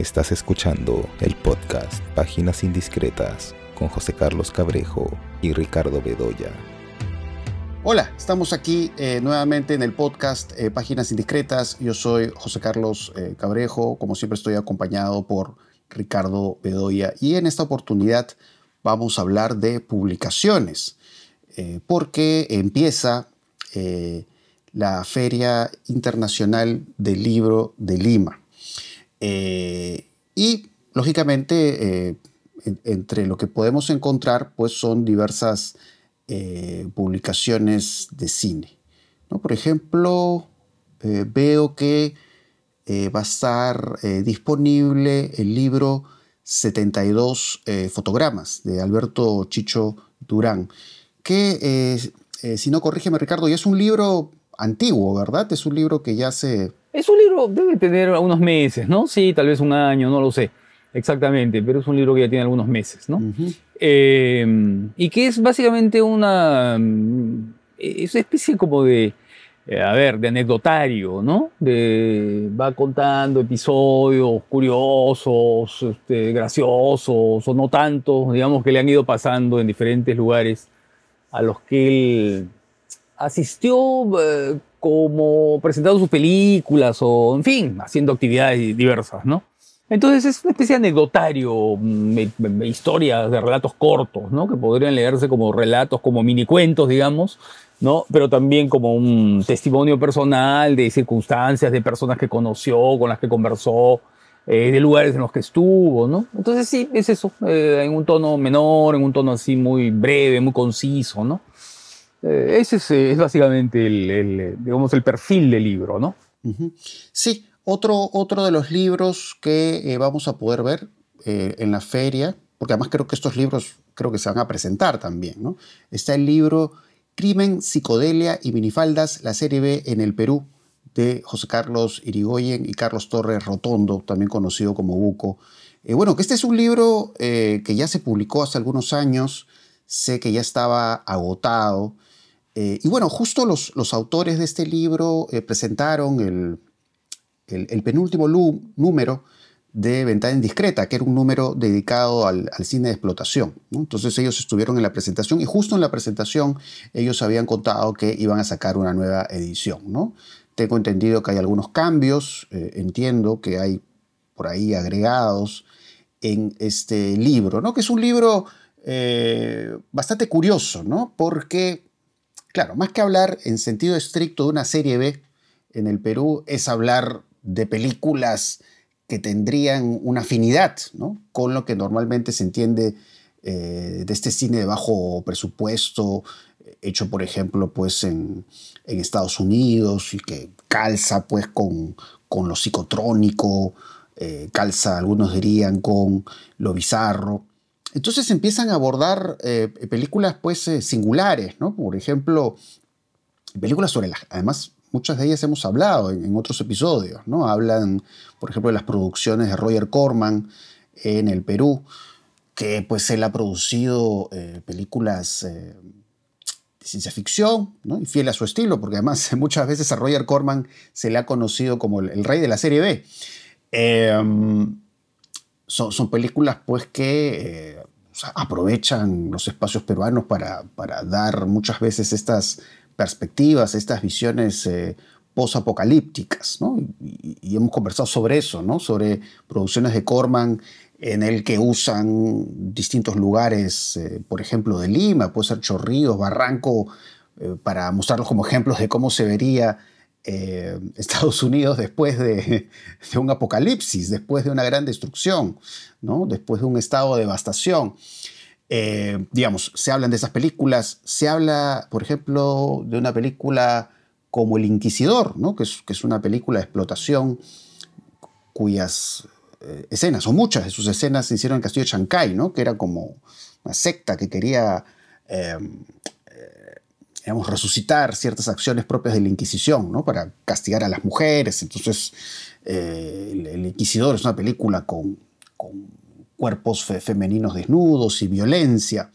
Estás escuchando el podcast Páginas Indiscretas con José Carlos Cabrejo y Ricardo Bedoya. Hola, estamos aquí eh, nuevamente en el podcast eh, Páginas Indiscretas. Yo soy José Carlos eh, Cabrejo, como siempre estoy acompañado por Ricardo Bedoya y en esta oportunidad vamos a hablar de publicaciones, porque empieza la Feria Internacional del Libro de Lima. Y lógicamente, entre lo que podemos encontrar, pues son diversas eh, publicaciones de cine. ¿no? Por ejemplo, eh, veo que eh, va a estar disponible el libro 72 fotogramas de Alberto Chicho Durán, que, si no corrígeme Ricardo, ya es un libro antiguo, ¿verdad? Es un libro que ya se... Es un libro, debe tener unos meses, ¿no? Sí, tal vez un año, no lo sé exactamente, pero es un libro que ya tiene algunos meses, ¿no? Em, y que es básicamente una, es una especie como de, eh, a ver, de anecdotario, ¿no? De, va contando episodios curiosos, este, graciosos o no tantos, digamos, que le han ido pasando en diferentes lugares a los que él asistió eh, como presentando sus películas o, en fin, haciendo actividades diversas, ¿no? Entonces es una especie de anecdotario, mm, historias de relatos cortos, ¿no? que podrían leerse como relatos, como mini cuentos, digamos, ¿no? pero también como un testimonio personal de circunstancias, de personas que conoció, con las que conversó, eh, de lugares en los que estuvo. ¿no? Entonces sí, es eso, eh, en un tono menor, en un tono así muy breve, muy conciso. ¿no? Eh, ese es, básicamente el, digamos, el perfil del libro. ¿no? Sí, otro, otro de los libros que eh, vamos a poder ver eh, en la feria, porque además creo que estos libros creo que se van a presentar también, ¿no? Está el libro Crimen, Psicodelia y Minifaldas, la serie B en el Perú, de José Carlos Irigoyen y Carlos Torres Rotondo, también conocido como Buco. Eh, bueno, que este es un libro que ya se publicó hace algunos años, sé que ya estaba agotado. Y bueno, justo los, los autores de este libro presentaron el, el, penúltimo número de Ventana Indiscreta, que era un número dedicado al, cine de explotación. Entonces ellos estuvieron en la presentación y justo en la presentación ellos habían contado que iban a sacar una nueva edición. ¿no? Tengo entendido que hay algunos cambios, eh, entiendo que hay por ahí agregados en este libro, ¿no? que es un libro eh, bastante curioso, ¿no? porque, claro, más que hablar en sentido estricto de una serie B en el Perú, es hablar de películas que tendrían una afinidad con lo que normalmente se entiende eh, de este cine de bajo presupuesto, hecho por ejemplo pues en, Estados Unidos y que calza pues con, con lo psicotrónico, eh, calza algunos dirían con lo bizarro. Entonces empiezan a abordar eh, películas pues singulares, ¿no? Por ejemplo, películas sobre las, además muchas de ellas hemos hablado en, otros episodios, ¿no? Hablan, por ejemplo, de las producciones de Roger Corman en el Perú, que pues él ha producido eh, películas eh, de ciencia ficción, ¿no? Y fiel a su estilo, porque además muchas veces a Roger Corman se le ha conocido como el, rey de la serie B. Em, son, películas pues que eh, aprovechan los espacios peruanos para, para dar muchas veces estas perspectivas, estas visiones eh, posapocalípticas, ¿no? Y, hemos conversado sobre eso, ¿no? Sobre producciones de Corman en el que usan distintos lugares, eh, por ejemplo, de Lima, puede ser Chorrillos, Barranco, eh, para mostrarlos como ejemplos de cómo se vería Estados Unidos después de, un apocalipsis, después de una gran destrucción, ¿no? Después de un estado de devastación. Eh, digamos, se hablan de esas películas, se habla, por ejemplo, de una película como El Inquisidor, ¿no? que, es, una película de explotación cuyas eh, escenas, o muchas de sus escenas se hicieron en Castillo de Chancay, ¿no? que era como una secta que quería eh, digamos, resucitar ciertas acciones propias de la Inquisición, ¿no? para castigar a las mujeres. Entonces, el, Inquisidor es una película con, con cuerpos femeninos desnudos y violencia.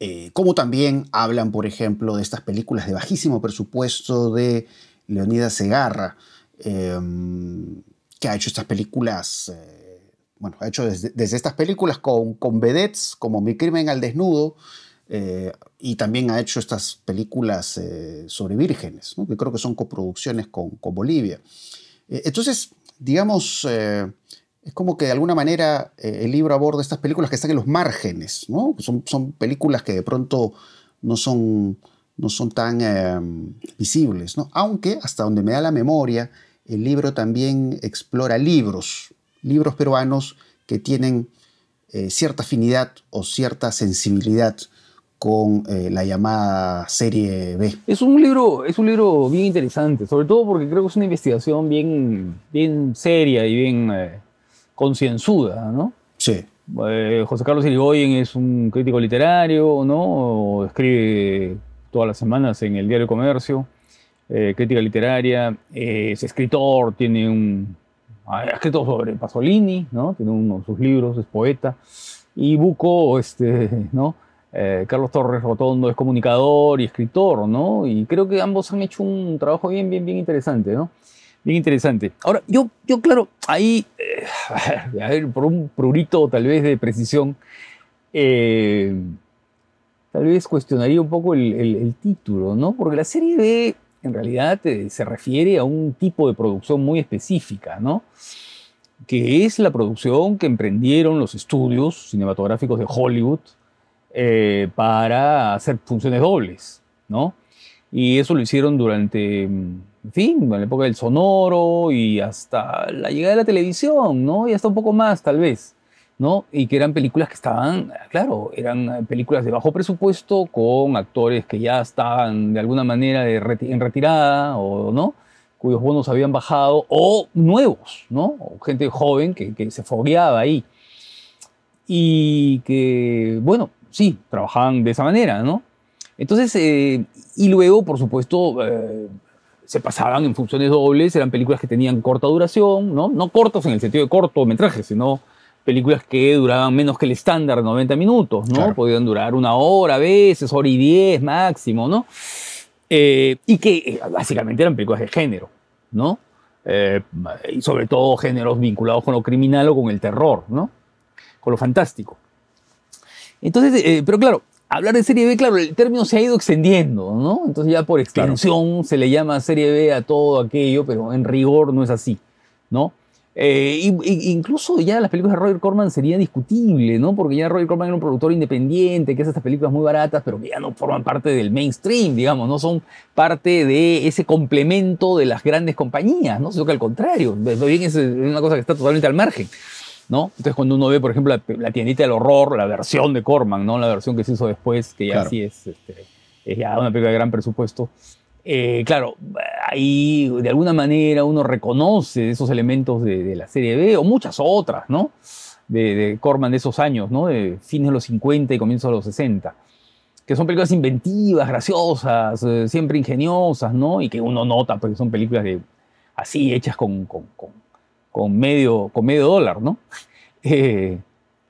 Eh, como también hablan, por ejemplo, de estas películas de bajísimo presupuesto de Leonidas Segarra, em, que ha hecho estas películas, eh, bueno, ha hecho desde, estas películas con, con vedettes como Mi crimen al desnudo, eh, y también ha hecho estas películas eh, sobre vírgenes, que creo que son coproducciones con, Bolivia. entonces, digamos, es como que de alguna manera el libro aborda estas películas que están en los márgenes, ¿no? son, son películas que de pronto no son, no son tan visibles, ¿no? aunque hasta donde me da la memoria, el libro también explora libros, libros peruanos que tienen eh, cierta afinidad o cierta sensibilidad con eh, la llamada serie B. Es un libro, es un libro bien interesante, sobre todo porque creo que es una investigación bien, bien seria y bien eh, concienzuda, ¿no? Sí. José Carlos Irigoyen es un crítico literario, ¿no? Escribe todas las semanas en el Diario Comercio. Eh, crítica literaria, eh, es escritor, tiene un... Ha escrito sobre Pasolini, ¿no? Tiene uno de sus libros, es poeta. Y Buco, este, ¿no? Eh, Carlos Torres Rotondo es comunicador y escritor, ¿no? Y creo que ambos han hecho un trabajo bien, bien, bien interesante, ¿no? Bien interesante. Ahora, yo, yo claro, ahí, a, ver, por un prurito tal vez de precisión, tal vez cuestionaría un poco el, el, título, ¿no? Porque la serie B en realidad eh, se refiere a un tipo de producción muy específica, ¿no? que es la producción que emprendieron los estudios cinematográficos de Hollywood eh, para hacer funciones dobles, ¿no? Y eso lo hicieron durante, en fin, en la época del sonoro y hasta la llegada de la televisión, ¿no? Y hasta un poco más, tal vez. ¿no? Y que eran películas que estaban, claro, eran películas de bajo presupuesto con actores que ya estaban de alguna manera en retirada o no, cuyos bonos habían bajado, o nuevos, ¿no? O gente joven que, se fogueaba ahí. Y que, bueno, sí, trabajaban de esa manera, ¿no? Entonces, eh, y luego, por supuesto, eh, se pasaban en funciones dobles, eran películas que tenían corta duración, ¿no? No cortos en el sentido de cortometraje, sino películas que duraban menos que el estándar, 90 minutos, ¿no? Podían durar una hora a veces, hora y diez máximo, ¿no? Eh, y que eh, básicamente eran películas de género, ¿no? Eh, y sobre todo géneros vinculados con lo criminal o con el terror, ¿no? Con lo fantástico. Entonces, pero claro, hablar de serie B, claro, el término se ha ido extendiendo, ¿no? Entonces ya por extensión se le llama serie B a todo aquello, pero en rigor no es así, ¿no? Eh, incluso ya las películas de Roger Corman sería discutible, ¿no? Porque ya Roger Corman era un productor independiente que hace estas películas muy baratas, pero que ya no forman parte del mainstream, digamos, no son parte de ese complemento de las grandes compañías, ¿no? Sino que al contrario, bien es una cosa que está totalmente al margen. ¿No? Entonces cuando uno ve, por ejemplo, la, tiendita del horror, la versión de Corman, ¿no? La versión que se hizo después, que ya sí es, este, es ya una película de gran presupuesto, eh, claro, ahí de alguna manera uno reconoce esos elementos de, la serie B o muchas otras, ¿no? De, Corman de esos años, ¿no? De fines de los 50 y comienzos de los 60. Que son películas inventivas, graciosas, eh, siempre ingeniosas, ¿no? Y que uno nota porque son películas de, así hechas con, con, medio, con medio dólar, ¿no? Eh,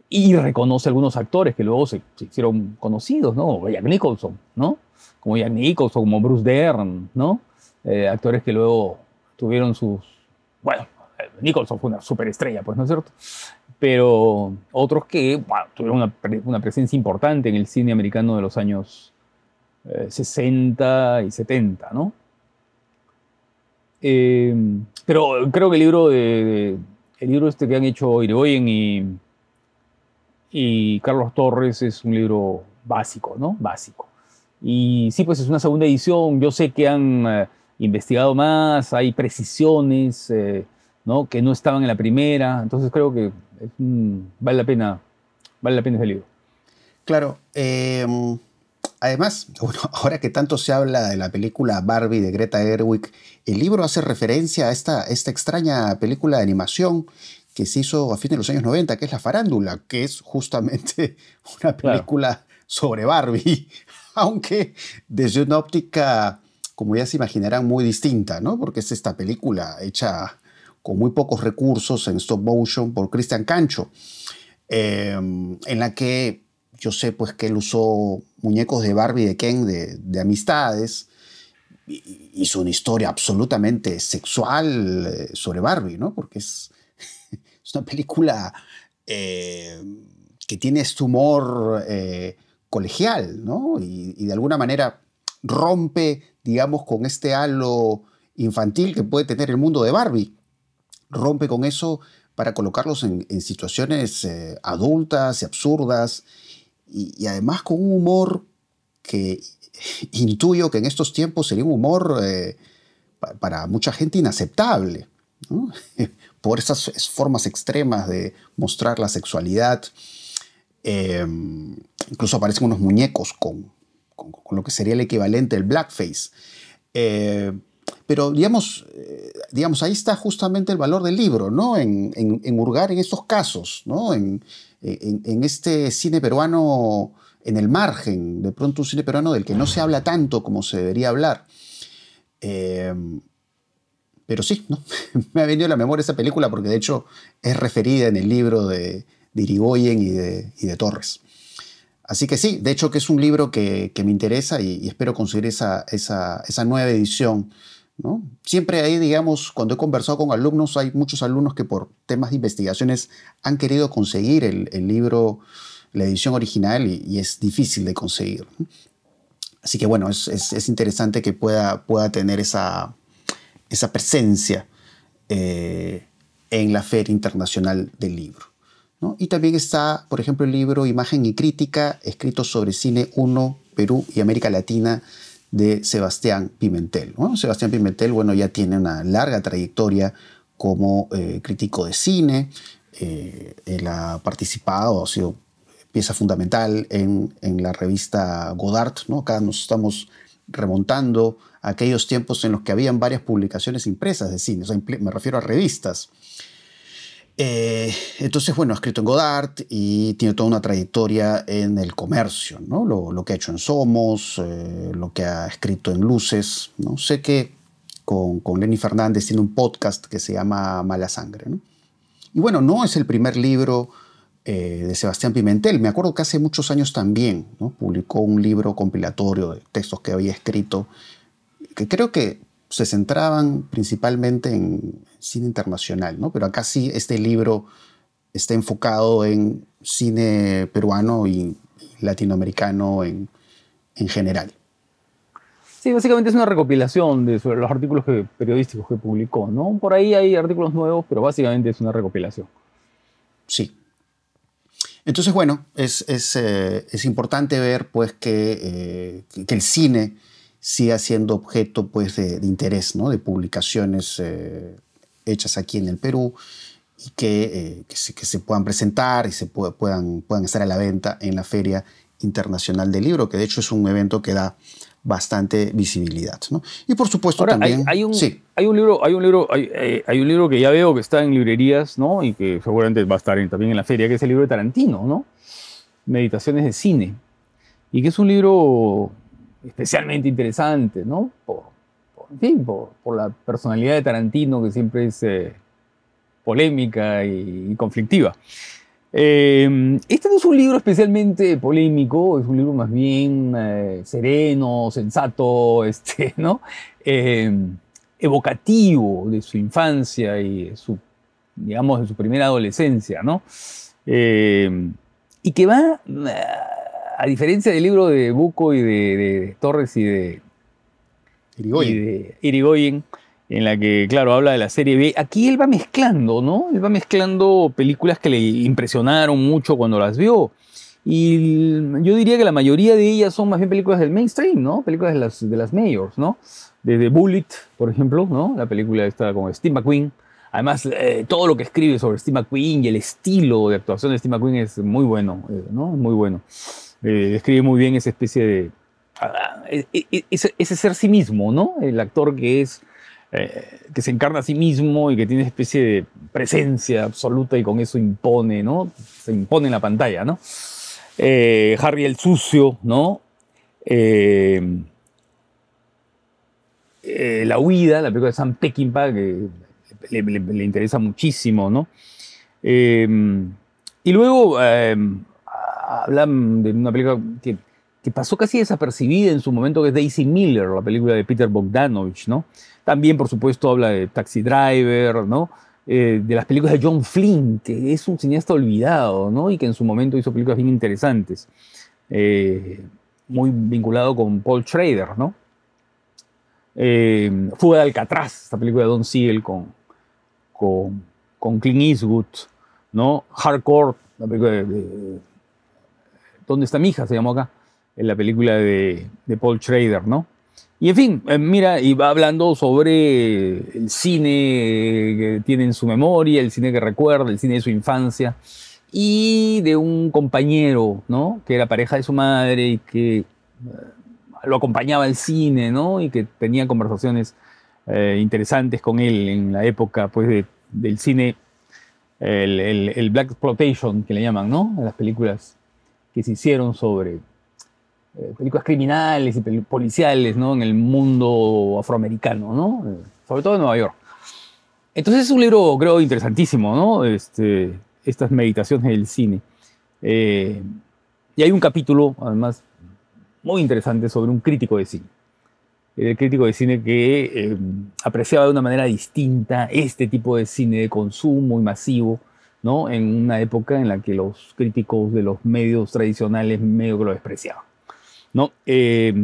y reconoce algunos actores que luego se, hicieron conocidos, ¿no? Jack Nicholson, ¿no? como Jack Nicholson, como Bruce Dern, ¿no? Eh, actores que luego tuvieron sus... Bueno, eh, Nicholson fue una superestrella, pues, ¿no es cierto? Pero otros que tuvieron una, presencia importante en el cine americano de los años 60 eh, y 70, ¿no? Pero creo que el libro de, el libro este que han hecho Irigoyen y, y Carlos Torres es un libro básico, ¿no? Básico. Y sí, pues es una segunda edición. Yo sé que han eh, investigado más, hay precisiones eh, ¿no? que no estaban en la primera. Entonces creo que vale la pena, vale la pena ese libro. Claro. Em, además, bueno, ahora que tanto se habla de la película Barbie de Greta Gerwig, el libro hace referencia a esta, esta extraña película de animación que se hizo a fines de los años 90, que es La Farándula, que es justamente una película sobre Barbie aunque desde una óptica, como ya se imaginarán, muy distinta, ¿no? Porque es esta película hecha con muy pocos recursos en stop motion por Christian Cancho, em, en la que yo sé pues que él usó muñecos de Barbie de Ken de, amistades hizo una historia absolutamente sexual eh, sobre Barbie, ¿no? Porque es, es una película eh, que tiene este humor eh, colegial, ¿no? Y, de alguna manera rompe, digamos, con este halo infantil que puede tener el mundo de Barbie. Rompe con eso para colocarlos en situaciones adultas y absurdas y, además con un humor que intuyo que en estos tiempos sería un humor eh, para mucha gente inaceptable, por esas formas extremas de mostrar la sexualidad. Eh, incluso aparecen unos muñecos con, con, lo que sería el equivalente del blackface. Eh, pero digamos, eh, digamos, ahí está justamente el valor del libro, ¿no? En, en, en hurgar en estos casos, ¿no? En, en, este cine peruano en el margen, de pronto un cine peruano del que no se habla tanto como se debería hablar. Eh, pero sí, me ha venido a la memoria esa película porque de hecho es referida en el libro de, de Irigoyen y de, y de, Torres. Así que sí, de hecho que es un libro que, que me interesa y, y, espero conseguir esa, esa, esa nueva edición. Siempre ahí, digamos, cuando he conversado con alumnos, hay muchos alumnos que por temas de investigaciones han querido conseguir el, libro la edición original y, es difícil de conseguir. Así que bueno, es, es, es interesante que pueda, pueda tener esa, esa presencia eh, en la Feria Internacional del Libro. Y también está, por ejemplo, el libro Imagen y Crítica, escrito sobre cine 1, Perú y América Latina, de Sebastián Pimentel. Sebastián Pimentel, bueno, ya tiene una larga trayectoria como eh, crítico de cine. Eh, él ha participado, ha sido pieza fundamental en, en la revista Godard. ¿no? Acá nos estamos remontando a aquellos tiempos en los que habían varias publicaciones impresas de cine, me refiero a revistas. Eh, entonces, bueno, ha escrito en Godard y tiene toda una trayectoria en el comercio, ¿no? Lo, que ha hecho en Somos, eh, lo que ha escrito en Luces, ¿no? Sé que con, con Lenny Fernández tiene un podcast que se llama Mala Sangre, ¿no? Y bueno, no es el primer libro eh, de Sebastián Pimentel. Me acuerdo que hace muchos años también ¿no? publicó un libro compilatorio de textos que había escrito, que creo que se centraban principalmente en cine internacional, ¿no? pero acá sí este libro está enfocado en cine peruano y latinoamericano en, en general. Sí, básicamente es una recopilación de sobre los artículos que, periodísticos que publicó, ¿no? Por ahí hay artículos nuevos, pero básicamente es una recopilación. Sí, entonces, bueno, es, es, eh, es importante ver pues, que, eh, que, el cine siga siendo objeto pues, de, de interés, ¿no? de publicaciones eh, hechas aquí en el Perú y que, que se, que, se, puedan presentar y se puedan, puedan estar a la venta en la Feria Internacional del Libro, que de hecho es un evento que da bastante visibilidad. ¿no? Y por supuesto Ahora, también... Hay, hay, un, sí. hay, un, libro, hay, un, libro, hay, eh, hay, un libro que ya veo que está en librerías ¿no? y que seguramente va a estar en, también en la feria, que es el libro de Tarantino, ¿no? Meditaciones de Cine. Y que es un libro especialmente interesante, ¿no? Por, por, en fin, por, por, la personalidad de Tarantino, que siempre es eh, polémica y, y conflictiva. Eh, este no es un libro especialmente polémico, es un libro más bien eh, sereno, sensato, este, ¿no? Eh, evocativo de su infancia y de su, digamos, de su primera adolescencia, ¿no? Eh, y que va, a diferencia del libro de Buco y de, de Torres y de Irigoyen, y de Irigoyen en la que, claro, habla de la serie B. Aquí él va mezclando, ¿no? Él va mezclando películas que le impresionaron mucho cuando las vio. Y yo diría que la mayoría de ellas son más bien películas del mainstream, ¿no? Películas de las, de las mayors, ¿no? Desde Bullet, por ejemplo, ¿no? La película está con Steve McQueen. Además, eh, todo lo que escribe sobre Steve McQueen y el estilo de actuación de Steve McQueen es muy bueno, eh, ¿no? Muy bueno. Eh, describe muy bien esa especie de... Uh, ese, ese ser sí mismo, ¿no? El actor que es eh, que se encarna a sí mismo y que tiene especie de presencia absoluta y con eso impone, ¿no? Se impone en la pantalla, ¿no? Eh, Harry el sucio, ¿no? La huida, la película de Sam Peckinpah, que le interesa muchísimo, ¿no? y luego hablan de una película que que pasó casi desapercibida en su momento, que es Daisy Miller, la película de Peter Bogdanovich, ¿no? También, por supuesto, habla de Taxi Driver, ¿no? Eh, de las películas de John Flynn, que es un cineasta olvidado, ¿no? Y que en su momento hizo películas bien interesantes. Eh, muy vinculado con Paul Schrader, ¿no? Eh, Fuga de Alcatraz, esta película de Don Siegel con, con, con Clint Eastwood, ¿no? Hardcore, la película de, ¿Dónde está mi hija? Se llamó acá, en la película de, Paul Schrader, ¿no? Y en fin, eh, mira, y va hablando sobre el cine que tiene en su memoria, el cine que recuerda, el cine de su infancia, y de un compañero, ¿no? Que era pareja de su madre y que eh, lo acompañaba al cine, ¿no? Y que tenía conversaciones eh, interesantes con él en la época, pues, del cine, el, el, Black Exploitation, que le llaman, ¿no? Las películas que se hicieron sobre eh, películas criminales y policiales, ¿no? En el mundo afroamericano, ¿no? sobre todo en Nueva York. Entonces es un libro, creo, interesantísimo, ¿no? Este, estas meditaciones del cine. Eh, y hay un capítulo, además, muy interesante sobre un crítico de cine. El crítico de cine que eh, apreciaba de una manera distinta este tipo de cine de consumo y masivo, ¿no? En una época en la que los críticos de los medios tradicionales medio que lo despreciaban, ¿no? Eh,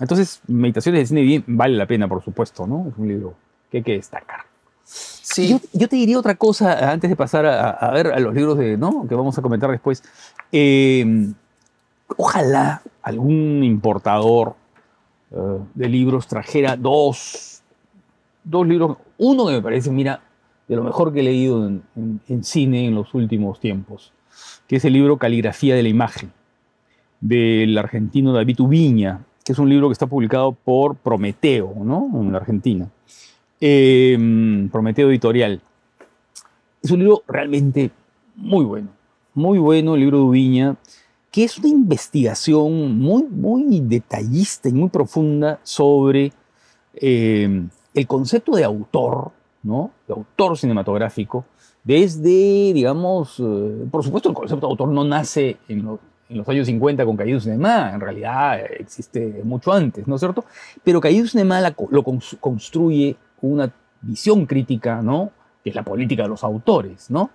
entonces, Meditaciones de cine bien vale la pena, por supuesto, ¿no? Es un libro que hay que destacar. Yo, te diría otra cosa antes de pasar a, ver a los libros de, ¿no? que vamos a comentar después. Eh, ojalá algún importador eh, de libros trajera dos, dos libros. Uno que me parece, mira, de lo mejor que he leído en, cine en los últimos tiempos, que es el libro Caligrafía de la Imagen, del argentino David Ubiña, que es un libro que está publicado por Prometeo, ¿no? En la Argentina. Em, Prometeo Editorial. Es un libro realmente muy bueno, muy bueno el libro de Ubiña, que es una investigación muy, muy detallista y muy profunda sobre em, el concepto de autor, ¿no? De autor cinematográfico, desde, digamos, eh, por supuesto el concepto de autor no nace en los, años 50 con Caído Cinema, en realidad existe mucho antes, ¿no es cierto? Pero Caído Cinema lo construye una visión crítica, ¿no? Que es la política de los autores, ¿no?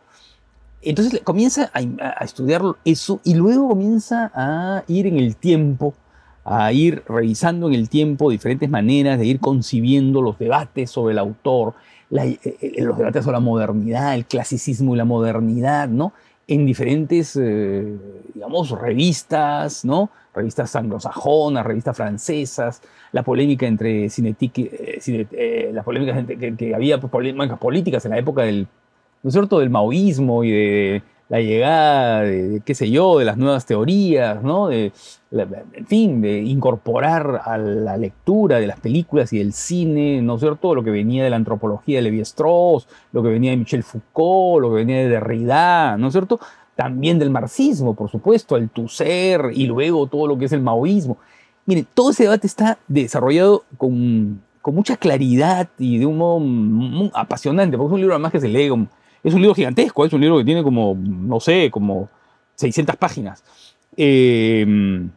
Entonces comienza a, estudiar eso y luego comienza a ir en el tiempo, a ir revisando en el tiempo diferentes maneras de ir concibiendo los debates sobre el autor, eh, eh, los debates sobre la modernidad, el clasicismo y la modernidad, ¿no? En diferentes, eh, digamos, revistas, ¿no? revistas anglosajonas, revistas francesas, la polémica entre Cinetic, eh, eh, las polémicas que, había polémicas políticas en la época del, ¿no es cierto?, del maoísmo y de la llegada de, qué sé yo, de las nuevas teorías, ¿no? De, en fin, de incorporar a la lectura de las películas y del cine, ¿no es cierto?, lo que venía de la antropología de Levi-Strauss, lo que venía de Michel Foucault, lo que venía de Derrida, ¿no es cierto?, también del marxismo, por supuesto, el Tusser y luego todo lo que es el maoísmo. Mire, todo ese debate está desarrollado con, con mucha claridad y de un modo apasionante, porque es un libro además que se lee, es un libro gigantesco, es un libro que tiene como, no sé, como 600 páginas, eh,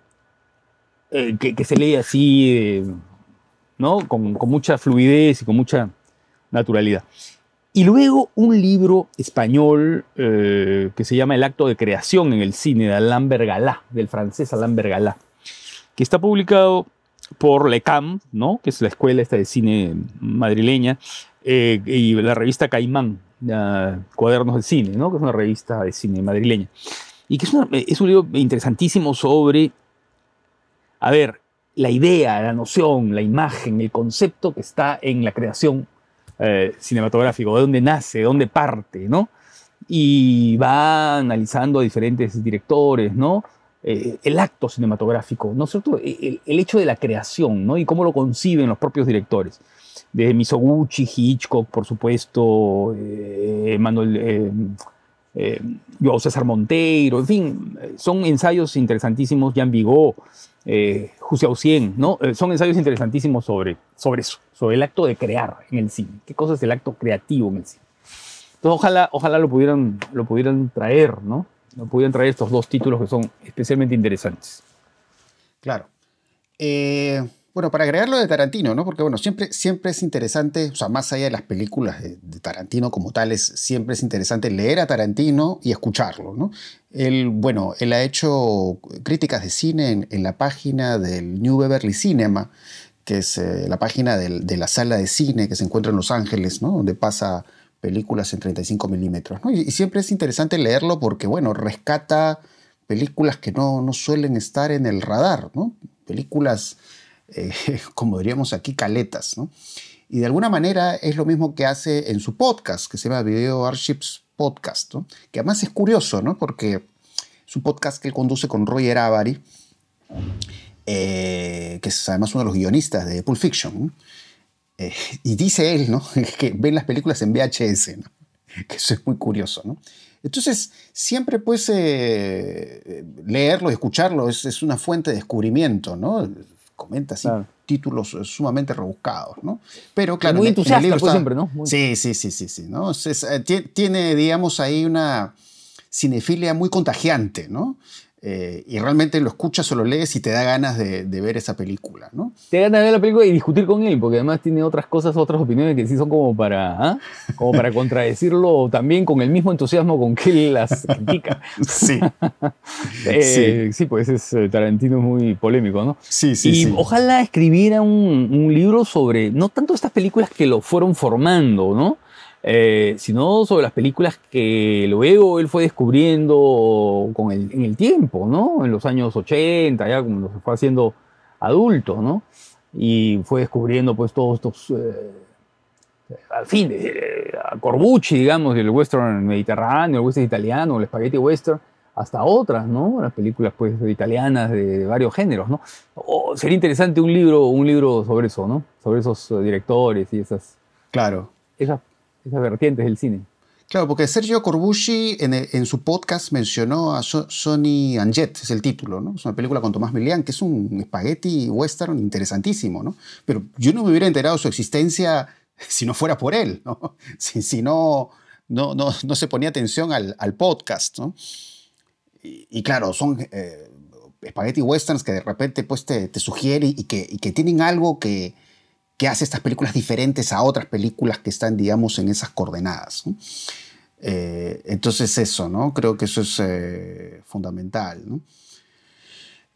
eh, que, se lee así, eh, ¿no? Con, con mucha fluidez y con mucha naturalidad. Y luego un libro español eh, que se llama El acto de creación en el cine de Alain Bergalá, del francés Alain Bergalá, que está publicado por LECAM, ¿no? que es la escuela esta de cine madrileña, eh, y la revista Caimán, Cuadernos del Cine, ¿no? que es una revista de cine madrileña. Y que es, es un libro interesantísimo sobre, a ver, la idea, la noción, la imagen, el concepto que está en la creación eh, cinematográfico, de dónde nace, de dónde parte, ¿no? Y va analizando a diferentes directores, ¿no? Eh, el acto cinematográfico, ¿no es cierto? El, hecho de la creación, ¿no? Y cómo lo conciben los propios directores. De Misoguchi, Hitchcock, por supuesto, eh, Manuel, eh, César Monteiro, en fin, son ensayos interesantísimos, Jean Vigo, eh, ¿no? Eh, son ensayos interesantísimos sobre, sobre eso, sobre el acto de crear en el cine. ¿Qué cosa es el acto creativo en el cine? Entonces, ojalá, ojalá lo, pudieran, lo pudieran traer, ¿no? Lo pudieran traer estos dos títulos que son especialmente interesantes. Claro. Eh, bueno, para agregarlo de Tarantino, ¿no? Porque bueno, siempre, siempre es interesante, o sea, más allá de las películas de, Tarantino como tales, siempre es interesante leer a Tarantino y escucharlo, ¿no? Él, bueno, él ha hecho críticas de cine en, la página del New Beverly Cinema, que es eh, la página de la sala de cine que se encuentra en Los Ángeles, ¿no? Donde pasa películas en 35 milímetros, ¿no? y, siempre es interesante leerlo porque, bueno, rescata películas que no, no suelen estar en el radar, ¿no? Películas eh, como diríamos aquí, caletas. ¿no? Y de alguna manera es lo mismo que hace en su podcast, que se llama Video Archives Podcast, ¿no? que además es curioso, ¿no? porque es un podcast que él conduce con Roger Avary, eh, que es además uno de los guionistas de Pulp Fiction. Eh, y dice él ¿no? que ven las películas en VHS, ¿no? que eso es muy curioso. ¿no? Entonces, siempre pues leerlo y escucharlo es, es, una fuente de descubrimiento, ¿no? Comenta así títulos eh, sumamente rebuscados, ¿no? Pero claro, muy entusiasta pues, siempre, ¿no? Sí, sí, sí, sí, sí, ¿no? Eh, tiene, digamos, ahí una cinefilia muy contagiante, ¿no? Eh, y realmente lo escuchas o lo lees y te da ganas de, ver esa película, ¿no? Te da ganas de ver la película y discutir con él, porque además tiene otras cosas, otras opiniones que sí son como para, ¿ah? como para contradecirlo también con el mismo entusiasmo con que él las critica. Sí. Eh, sí. pues es eh, Tarantino muy polémico, ¿no? Sí, sí. Y ojalá escribiera un, un libro sobre, no tanto estas películas que lo fueron formando, ¿no? Eh, sino sobre las películas que luego él fue descubriendo con el, en el tiempo, ¿no? En los años 80, ya como se fue haciendo adulto, ¿no? Y fue descubriendo pues todos estos... Eh, al fin, eh, a Corbucci, digamos, del western mediterráneo, el western italiano, el spaghetti western, hasta otras, ¿no? Las películas pues italianas de, varios géneros, ¿no? sería interesante un libro, un libro sobre eso, ¿no? Sobre esos directores y esas. Claro. Esas esas vertientes del cine. Claro, porque Sergio Corbucci en, su podcast mencionó a Sonny and es el título, ¿no? Es una película con Tomás Milian, que es un espagueti western interesantísimo, ¿no? Pero yo no me hubiera enterado de su existencia si no fuera por él, ¿no? Si, no, no, no, se ponía atención al, podcast, ¿no? Y, claro, son eh, espagueti westerns que de repente pues, te, te y que tienen algo que, que hace estas películas diferentes a otras películas que están, digamos, en esas coordenadas. Eh, entonces eso, ¿no? Creo que eso es eh, fundamental.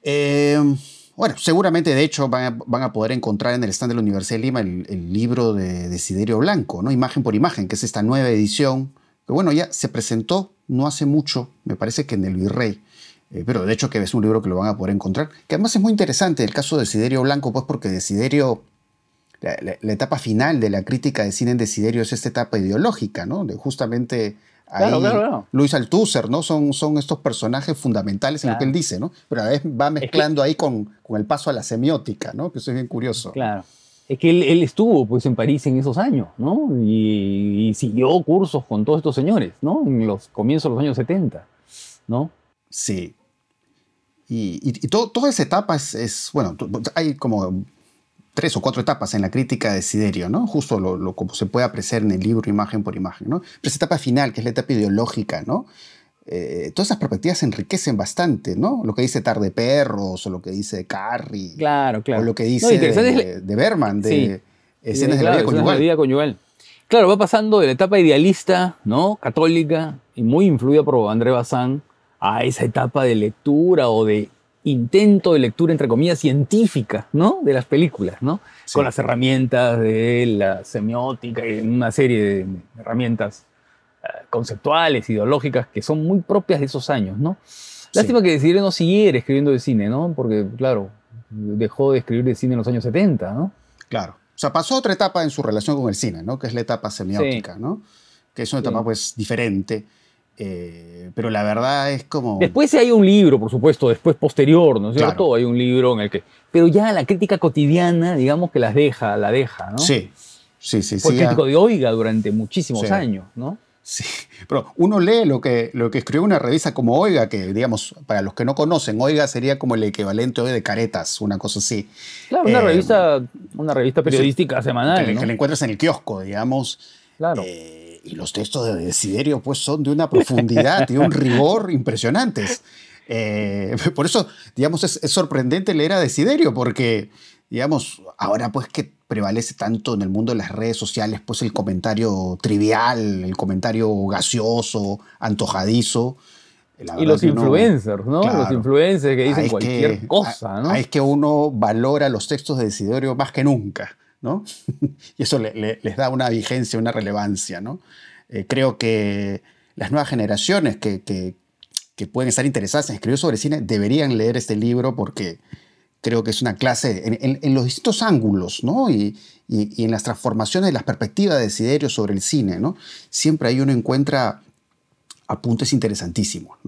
Eh, bueno, seguramente, de hecho, van a, poder encontrar en el stand de la Universidad de Lima el, libro de Desiderio Blanco, ¿no? Imagen por imagen, que es esta nueva edición, que bueno, ya se presentó no hace mucho, me parece que en el Virrey, pero de hecho que es un libro que lo van a poder encontrar, que además es muy interesante el caso de Desiderio Blanco, pues porque Desiderio la, etapa final de la crítica de cine en Desiderio es esta etapa ideológica, ¿no? De justamente ahí Luis Althusser, ¿no? Son, son estos personajes fundamentales en lo que él dice, ¿no? Pero a la vez va mezclando ahí con, con, el paso a la semiótica, ¿no? Que eso es bien curioso. Claro. Es que él, estuvo pues en París en esos años, ¿no? Y, siguió cursos con todos estos señores, ¿no? En los comienzos de los años 70, ¿no? Sí. Y, y, toda esa etapa es, es, bueno, hay como tres o cuatro etapas en la crítica de Siderio, ¿no? Justo lo, como se puede apreciar en el libro imagen por imagen, ¿no? Pero esa etapa final, que es la etapa ideológica, ¿no? Eh, todas esas perspectivas enriquecen bastante, ¿no? Lo que dice Tarde Perros, o lo que dice Carrie. Claro, claro. O lo que dice de, Berman, de escenas de, la vida conyugal. vida conyugal. Claro, va pasando de la etapa idealista, ¿no? Católica, y muy influida por André Bazin, a esa etapa de lectura o de intento de lectura, entre comillas, científica, ¿no? De las películas, ¿no? Con las herramientas de la semiótica y una serie de herramientas eh, conceptuales, ideológicas, que son muy propias de esos años, ¿no? Lástima que decidiera no siguiera escribiendo de cine, ¿no? Porque, claro, dejó de escribir de cine en los años 70, ¿no? Claro. O sea, pasó otra etapa en su relación con el cine, ¿no? Que es la etapa semiótica, ¿no? Que es una etapa, pues, diferente eh, pero la verdad es como... Después hay un libro, por supuesto, después posterior, ¿no es cierto? Hay un libro en el que... Pero ya la crítica cotidiana, digamos que las deja, la deja, ¿no? Sí, sí, sí. Fue crítico de Oiga durante muchísimos años, ¿no? Sí, pero uno lee lo que, lo que escribió una revista como Oiga, que digamos, para los que no conocen, Oiga sería como el equivalente hoy de Caretas, una cosa así. Claro, una, eh, revista, una revista periodística semanal. Que, le encuentras en el kiosco, digamos. Claro. Eh, y los textos de Desiderio pues son de una profundidad y un rigor impresionantes. Eh, por eso, digamos, es, sorprendente leer a Desiderio, porque, digamos, ahora pues que prevalece tanto en el mundo de las redes sociales, pues el comentario trivial, el comentario gaseoso, antojadizo. y los influencers, ¿no? los influencers que dicen cualquier cosa, ¿no? Es que uno valora los textos de Desiderio más que nunca, ¿no? y eso les da una vigencia, una relevancia, ¿no? Eh, creo que las nuevas generaciones que, pueden estar interesadas en escribir sobre cine deberían leer este libro porque creo que es una clase en, los distintos ángulos ¿no? y, en las transformaciones de las perspectivas de Desiderio sobre el cine. ¿no? Siempre ahí uno encuentra apuntes interesantísimos.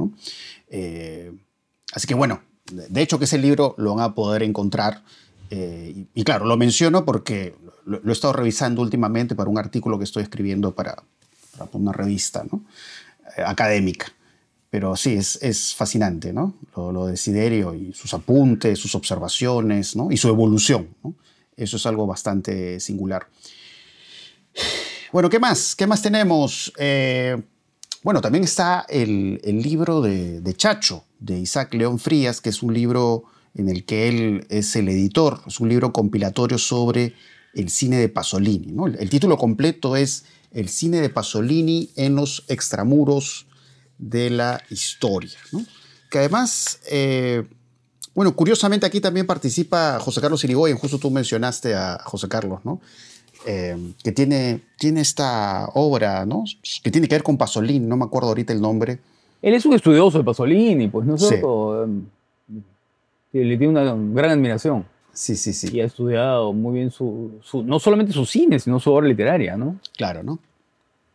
Eh, así que bueno, de hecho que ese libro lo van a poder encontrar. Eh, y, claro, lo menciono porque lo, he estado revisando últimamente para un artículo que estoy escribiendo para, una revista. Eh, académica. Pero sí, es, es fascinante, ¿no? Lo, de Siderio y sus apuntes, sus observaciones, ¿no? Y su evolución. Eso es algo bastante singular. Bueno, ¿qué más? ¿Qué más tenemos? Eh, bueno, también está el, libro de, Chacho, de Isaac León Frías, que es un libro en el que él es el editor. Es un libro compilatorio sobre el cine de Pasolini. ¿no? El, título completo es El cine de Pasolini en los extramuros de la historia. Que además, eh, bueno, curiosamente aquí también participa José Carlos Irigoyen, justo tú mencionaste a José Carlos, ¿no? Eh, que tiene, tiene esta obra, ¿no? Que tiene que ver con Pasolini, no me acuerdo ahorita el nombre. Él es un estudioso de Pasolini, pues, ¿no cierto? Le tiene una gran admiración. Sí, sí, sí. Y ha estudiado muy bien su, no solamente su cine, sino su obra literaria, ¿no? Claro, ¿no?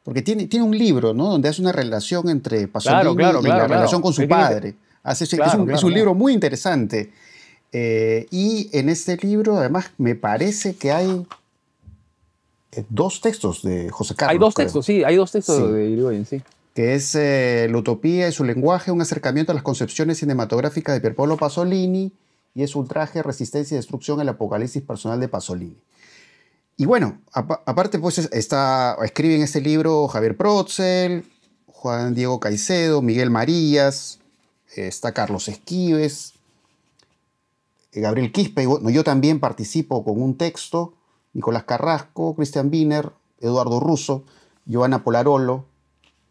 Porque tiene, tiene un libro, ¿no? Donde hace una relación entre Pasolini y la relación con su padre. Hace, es, un, es, un, libro muy interesante. Eh, y en este libro, además, me parece que hay eh, dos textos de José Carlos. Hay dos textos, sí, hay dos textos de Irigoyen, sí. Que es eh, La utopía y su lenguaje, un acercamiento a las concepciones cinematográficas de Pierpaolo Pasolini y es ultraje, resistencia y destrucción, el apocalipsis personal de Pasolini. Y bueno, aparte pues está, escriben este libro Javier Protzel, Juan Diego Caicedo, Miguel Marías, está Carlos Esquives, eh, Gabriel Quispe, yo también participo con un texto, Nicolás Carrasco, Cristian Wiener, Eduardo Russo, Giovanna Polarolo,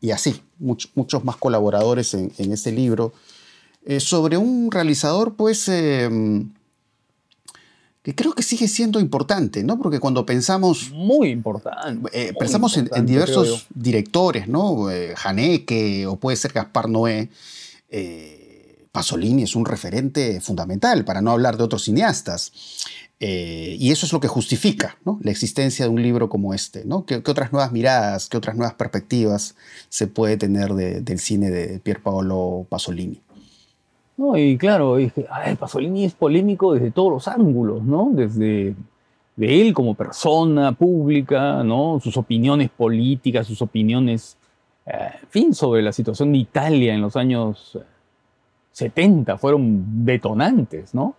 y así, muchos más colaboradores en, en este libro. Eh, sobre un realizador, pues, em, que creo que sigue siendo importante, ¿no? Porque cuando pensamos... Muy importante. Eh, pensamos en, diversos directores, ¿no? Eh, Haneke o puede ser Gaspar Noé. Pasolini es un referente fundamental, para no hablar de otros cineastas. Y eso es lo que justifica la existencia de un libro como este. ¿no? ¿Qué, otras nuevas miradas, qué otras nuevas perspectivas se puede tener del cine de Pier Paolo Pasolini? No, y claro, dije, Pasolini es polémico desde todos los ángulos, ¿no? Desde de él como persona pública, ¿no? Sus opiniones políticas, sus opiniones, eh, fin, sobre la situación de Italia en los años 70 eh, fueron detonantes, ¿no?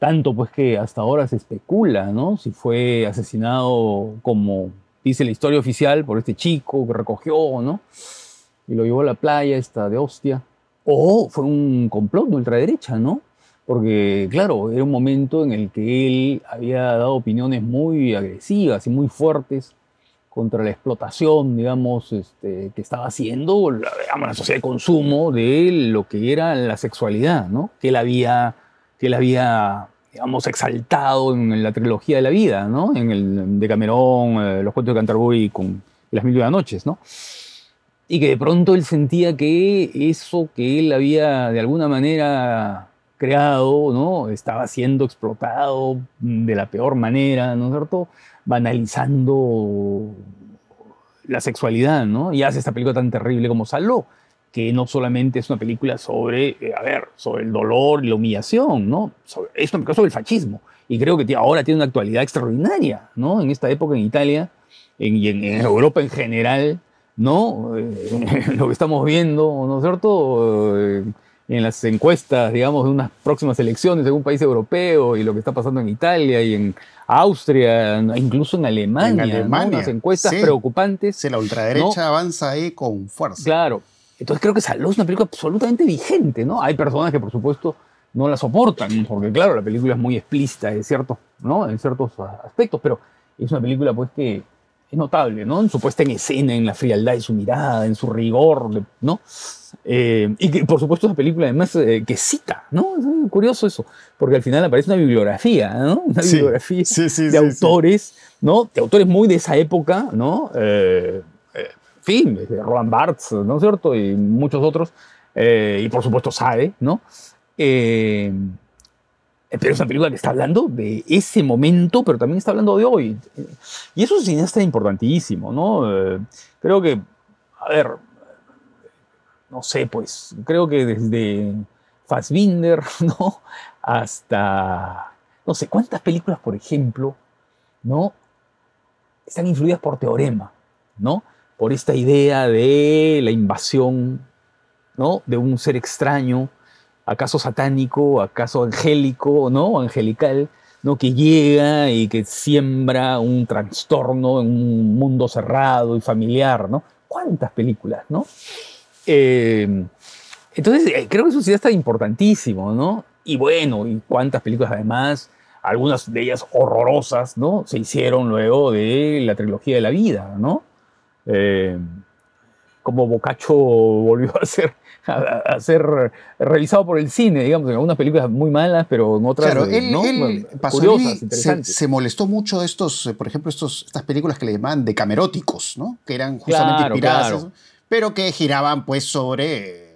Tanto pues que hasta ahora se especula, ¿no? Si fue asesinado como dice la historia oficial por este chico que recogió, ¿no? Y lo llevó a la playa esta de Ostia o fue un complot de ultraderecha, ¿no? Porque, claro, era un momento en el que él había dado opiniones muy agresivas y muy fuertes contra la explotación, digamos, este, que estaba haciendo la, la sociedad de consumo de lo que era la sexualidad, ¿no? Que él había, que él había digamos, exaltado en la trilogía de la vida, ¿no? En el de Camerón, eh, los cuentos de Canterbury con las mil y una noches, ¿no? y que de pronto él sentía que eso que él había de alguna manera creado, ¿no? Estaba siendo explotado de la peor manera, ¿no es cierto? Banalizando la sexualidad, ¿no? Y hace esta película tan terrible como Saló, que no solamente es una película sobre, eh, a ver, sobre el dolor y la humillación, ¿no? es una película sobre el fascismo. Y creo que ahora tiene una actualidad extraordinaria, ¿no? En esta época en Italia y en Europa en general, ¿no? Eh, lo que estamos viendo, ¿no es cierto? Eh, en las encuestas, digamos, de unas próximas elecciones en un país europeo y lo que está pasando en Italia y en Austria, incluso en Alemania, en Alemania unas encuestas preocupantes. Sí, la ultraderecha avanza ahí con fuerza. Claro. Entonces creo que Saló es una película absolutamente vigente, ¿no? Hay personas que, por supuesto, no la soportan, porque claro, la película es muy explícita en ciertos, ¿no? en ciertos aspectos, pero es una película pues que es notable, ¿no? En su puesta en escena, en la frialdad de su mirada, en su rigor, ¿no? Eh, y que, por supuesto, es una película además eh, que cita, ¿no? Es curioso eso, porque al final aparece una bibliografía, ¿no? Una bibliografía de autores, ¿no? De autores muy de esa época, ¿no? Eh, fin, Roland Barthes, ¿no es cierto? Y muchos otros, y por supuesto Sae, ¿no? Eh, pero es una película que está hablando de ese momento, pero también está hablando de hoy. Y eso es un cineasta importantísimo, ¿no? Eh, creo que, a ver, no sé, pues, creo que desde Fassbinder, ¿no? Hasta, no sé, ¿cuántas películas, por ejemplo, ¿no? Están influidas por Teorema, ¿no? Por esta idea de la invasión, ¿no? De un ser extraño, acaso satánico, acaso angélico, ¿no? Angelical, ¿no? Que llega y que siembra un trastorno en un mundo cerrado y familiar, ¿no? ¿Cuántas películas, no? Eh, entonces, eh, creo que eso sí está importantísimo, ¿no? Y bueno, y cuántas películas además, algunas de ellas horrorosas, ¿no? Se hicieron luego de la trilogía de la vida, ¿no? Eh, como Boccaccio volvió a ser a, ser revisado por el cine, digamos, en algunas películas muy malas, pero en otras claro, él, ¿no? curiosas, interesantes. Se, molestó mucho de estos, eh, por ejemplo, estos, estas películas que le llamaban decameróticos, ¿no? Que eran justamente inspiradas, pero que giraban pues sobre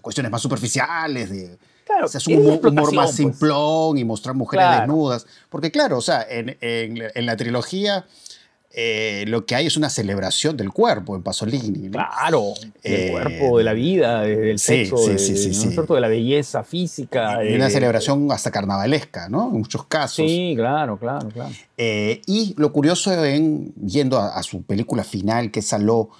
cuestiones más superficiales, de Claro, un humor, más pues. simplón y mostrar mujeres desnudas. Porque claro, o sea, en, en la trilogía eh, lo que hay es una celebración del cuerpo en Pasolini. Claro, del eh, cuerpo, de la vida, del sexo, de, de la belleza física. Y una celebración hasta carnavalesca, ¿no? En muchos casos. Sí, claro, claro, claro. Eh, y lo curioso en, yendo a, su película final, que es Saló,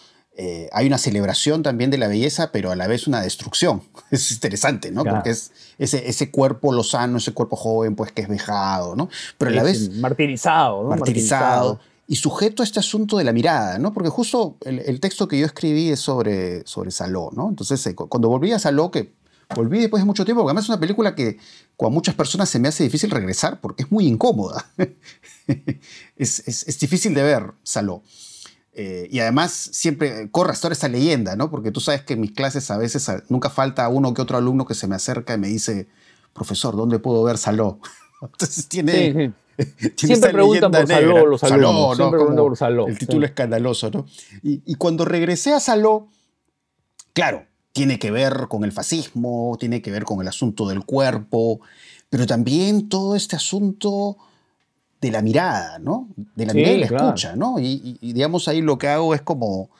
hay una celebración también de la belleza, pero a la vez una destrucción. Es interesante, ¿no? Porque es ese, ese cuerpo lozano, ese cuerpo joven, pues que es vejado, ¿no? Pero a la vez... Martirizado, ¿no? martirizado y sujeto a este asunto de la mirada, ¿no? Porque justo el, texto que yo escribí es sobre, sobre Saló, ¿no? Entonces, eh, cuando volví a Saló, que volví después de mucho tiempo, porque además es una película que con muchas personas se me hace difícil regresar porque es muy incómoda. es, difícil de ver Saló. Eh, y además siempre corre ahora esta leyenda, ¿no? Porque tú sabes que en mis clases a veces nunca falta uno que otro alumno que se me acerca y me dice, profesor, ¿dónde puedo ver Saló? Entonces tiene... Siempre preguntan por Saló los alumnos. Siempre preguntan por Saló. El título escandaloso, ¿no? Y, cuando regresé a Saló, claro, tiene que ver con el fascismo, tiene que ver con el asunto del cuerpo, pero también todo este asunto de la mirada, ¿no? De la mirada y la escucha, ¿no? Y, y, digamos ahí lo que hago es como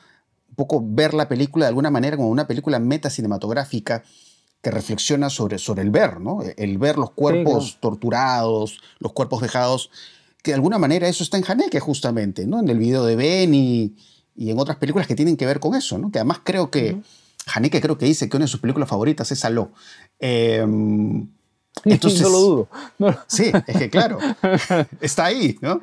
un poco ver la película de alguna manera como una película meta cinematográfica que reflexiona sobre, sobre el ver, ¿no? El ver los cuerpos torturados, los cuerpos dejados, que de alguna manera eso está en Haneke justamente, ¿no? En el video de Ben y, en otras películas que tienen que ver con eso, ¿no? Que además creo que, Haneke creo que dice que una de sus películas favoritas es Saló. Em, entonces, no lo dudo. Sí, es que claro, está ahí, ¿no?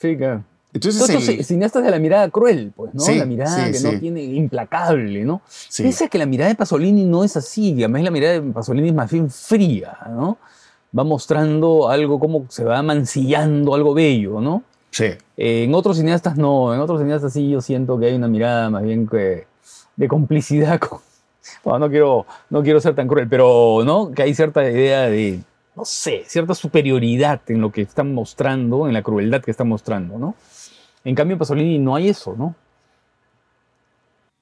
Sí, claro. Entonces, Otros cineastas de la mirada cruel, pues, ¿no? la mirada que no tiene, implacable, ¿no? Piensa que la mirada de Pasolini no es así, además la mirada de Pasolini es más bien fría, ¿no? Va mostrando algo como se va mancillando algo bello, ¿no? Sí. Eh, en otros cineastas no, en otros cineastas sí yo siento que hay una mirada más bien que de complicidad con... Bueno, no quiero, no quiero ser tan cruel, pero, ¿no? Que hay cierta idea de, no sé, cierta superioridad en lo que están mostrando, en la crueldad que están mostrando, ¿no? En cambio, Pasolini no hay eso, ¿no?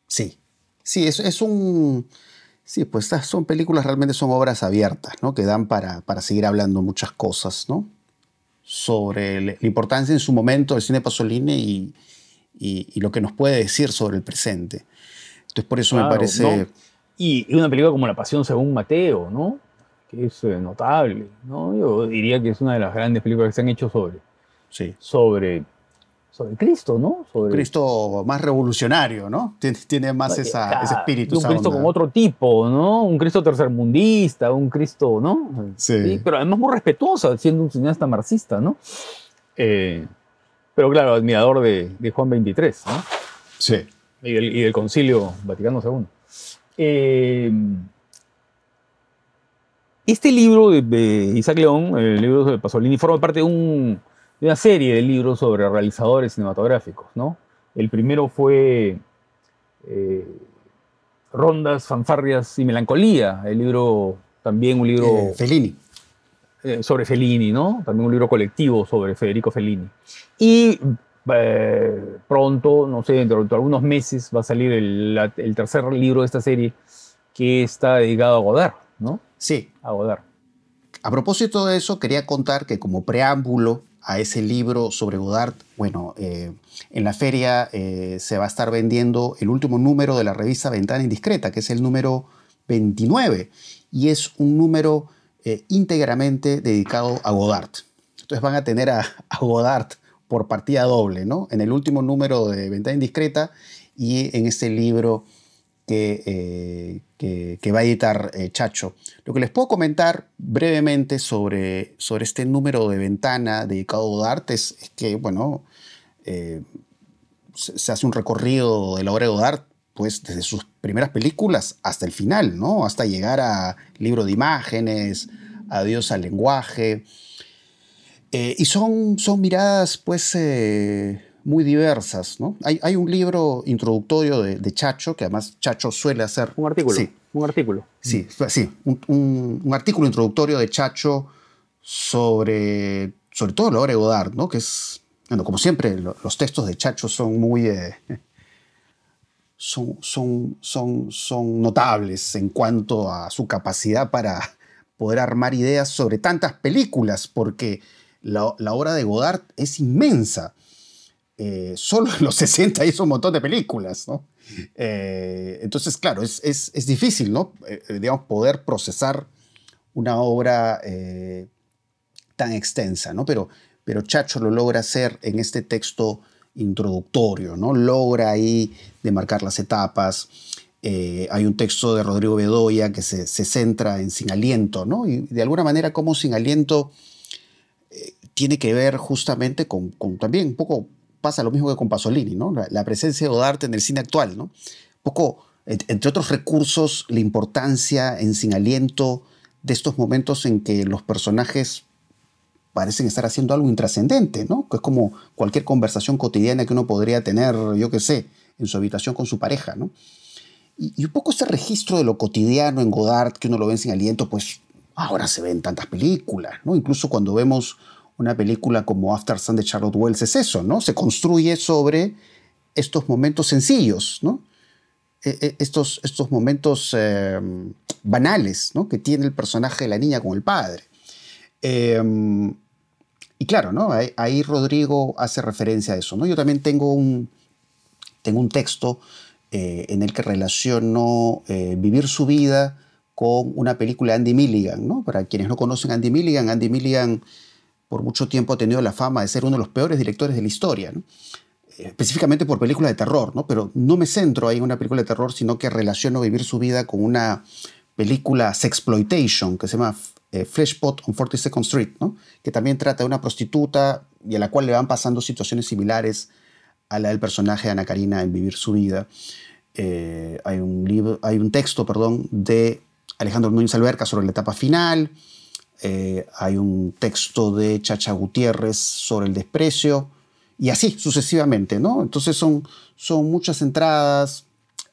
Sí, sí, es, es un... Sí, pues estas son películas, realmente son obras abiertas, ¿no? Que dan para, para seguir hablando muchas cosas, ¿no? Sobre la importancia en su momento del cine Pasolini y, y, lo que nos puede decir sobre el presente. Entonces, por eso me parece... Y una película como La Pasión según Mateo, ¿no? Que es eh, notable, ¿no? Yo diría que es una de las grandes películas que se han hecho sobre, sí. sobre sobre Cristo, ¿no? Sobre... Cristo más revolucionario, ¿no? Tiene, más ese espíritu. Un Cristo con otro tipo, ¿no? Un Cristo tercermundista, un Cristo, ¿no? Sí. Pero además muy respetuoso, siendo un cineasta marxista, ¿no? Eh, pero claro, admirador de, Juan XXIII, ¿no? Sí. Y del, Concilio Vaticano II. Eh, este libro de, Isaac León, el libro de Pasolini, forma parte de, una serie de libros sobre realizadores cinematográficos. ¿no? El primero fue eh, Rondas, Fanfarrias y Melancolía, el libro, también un libro... Eh, Fellini. Eh, sobre Fellini, ¿no? También un libro colectivo sobre Federico Fellini. Y pronto, no sé, dentro de algunos meses va a salir el, el tercer libro de esta serie que está dedicado a Godard, ¿no? Sí. A Godard. A propósito de eso, quería contar que como preámbulo a ese libro sobre Godard, bueno, eh, en la feria eh, se va a estar vendiendo el último número de la revista Ventana Indiscreta, que es el número 29, y es un número eh, íntegramente dedicado a Godard. Entonces van a tener a, a, Godard por partida doble, ¿no? En el último número de Ventana Indiscreta y en este libro eh, que, va a editar eh, Chacho. Lo que les puedo comentar brevemente sobre, sobre este número de ventana dedicado a Godard es, que, bueno, eh, se, hace un recorrido de la obra de Godard pues desde sus primeras películas hasta el final, ¿no? Hasta llegar a libro de imágenes, adiós al lenguaje. y son, son miradas, pues, muy diversas. ¿no? Hay, hay un libro introductorio de, Chacho, que además Chacho suele hacer... Un artículo. Sí. Un artículo. Sí, sí un, un, artículo introductorio de Chacho sobre, sobre todo la obra de Godard, ¿no? que es, bueno, como siempre, los textos de Chacho son muy... Eh, son, son, son, son notables en cuanto a su capacidad para poder armar ideas sobre tantas películas, porque la, la obra de Godard es inmensa. Eh, solo en los 60 hizo un montón de películas, ¿no? Eh, entonces, claro, es, es, difícil, ¿no? Eh, digamos, poder procesar una obra tan extensa, ¿no? Pero, pero Chacho lo logra hacer en este texto introductorio, ¿no? Logra ahí demarcar las etapas. hay un texto de Rodrigo Bedoya que se, se, centra en Sin Aliento, ¿no? Y de alguna manera como Sin Aliento tiene que ver justamente con, con también un poco pasa lo mismo que con Pasolini, ¿no? La, presencia de Godard en el cine actual, ¿no? Poco, entre otros recursos, la importancia en Sin Aliento de estos momentos en que los personajes parecen estar haciendo algo intrascendente, ¿no? Que es como cualquier conversación cotidiana que uno podría tener, yo qué sé, en su habitación con su pareja, ¿no? Y, un poco este registro de lo cotidiano en Godard, que uno lo ve Sin Aliento, pues ahora se ve en tantas películas, ¿no? Incluso cuando vemos una película como After Sun de Charlotte Wells es eso, ¿no? Se construye sobre estos momentos sencillos, ¿no? E, e, estos, momentos em, banales, ¿no? Que tiene el personaje de la niña con el padre. Em, y claro, ¿no? Ahí, Rodrigo hace referencia a eso, ¿no? Yo también tengo un, texto eh, en el que relaciono eh, vivir su vida con una película de Andy Milligan, ¿no? Para quienes no conocen Andy Milligan, Andy Milligan por mucho tiempo ha tenido la fama de ser uno de los peores directores de la historia, específicamente por películas de terror, ¿no? pero no me centro ahí en una película de terror, sino que relaciono vivir su vida con una película sexploitation que se llama eh, Fleshpot on 42nd Street, ¿no? que también trata de una prostituta y a la cual le van pasando situaciones similares a la del personaje de Ana Karina en Vivir su vida. Eh, hay, un libro, hay un texto perdón, de Alejandro Núñez Alberca sobre la etapa final, eh, hay un texto de Chacha Gutiérrez sobre el desprecio, y así sucesivamente, ¿no? Entonces son, son muchas entradas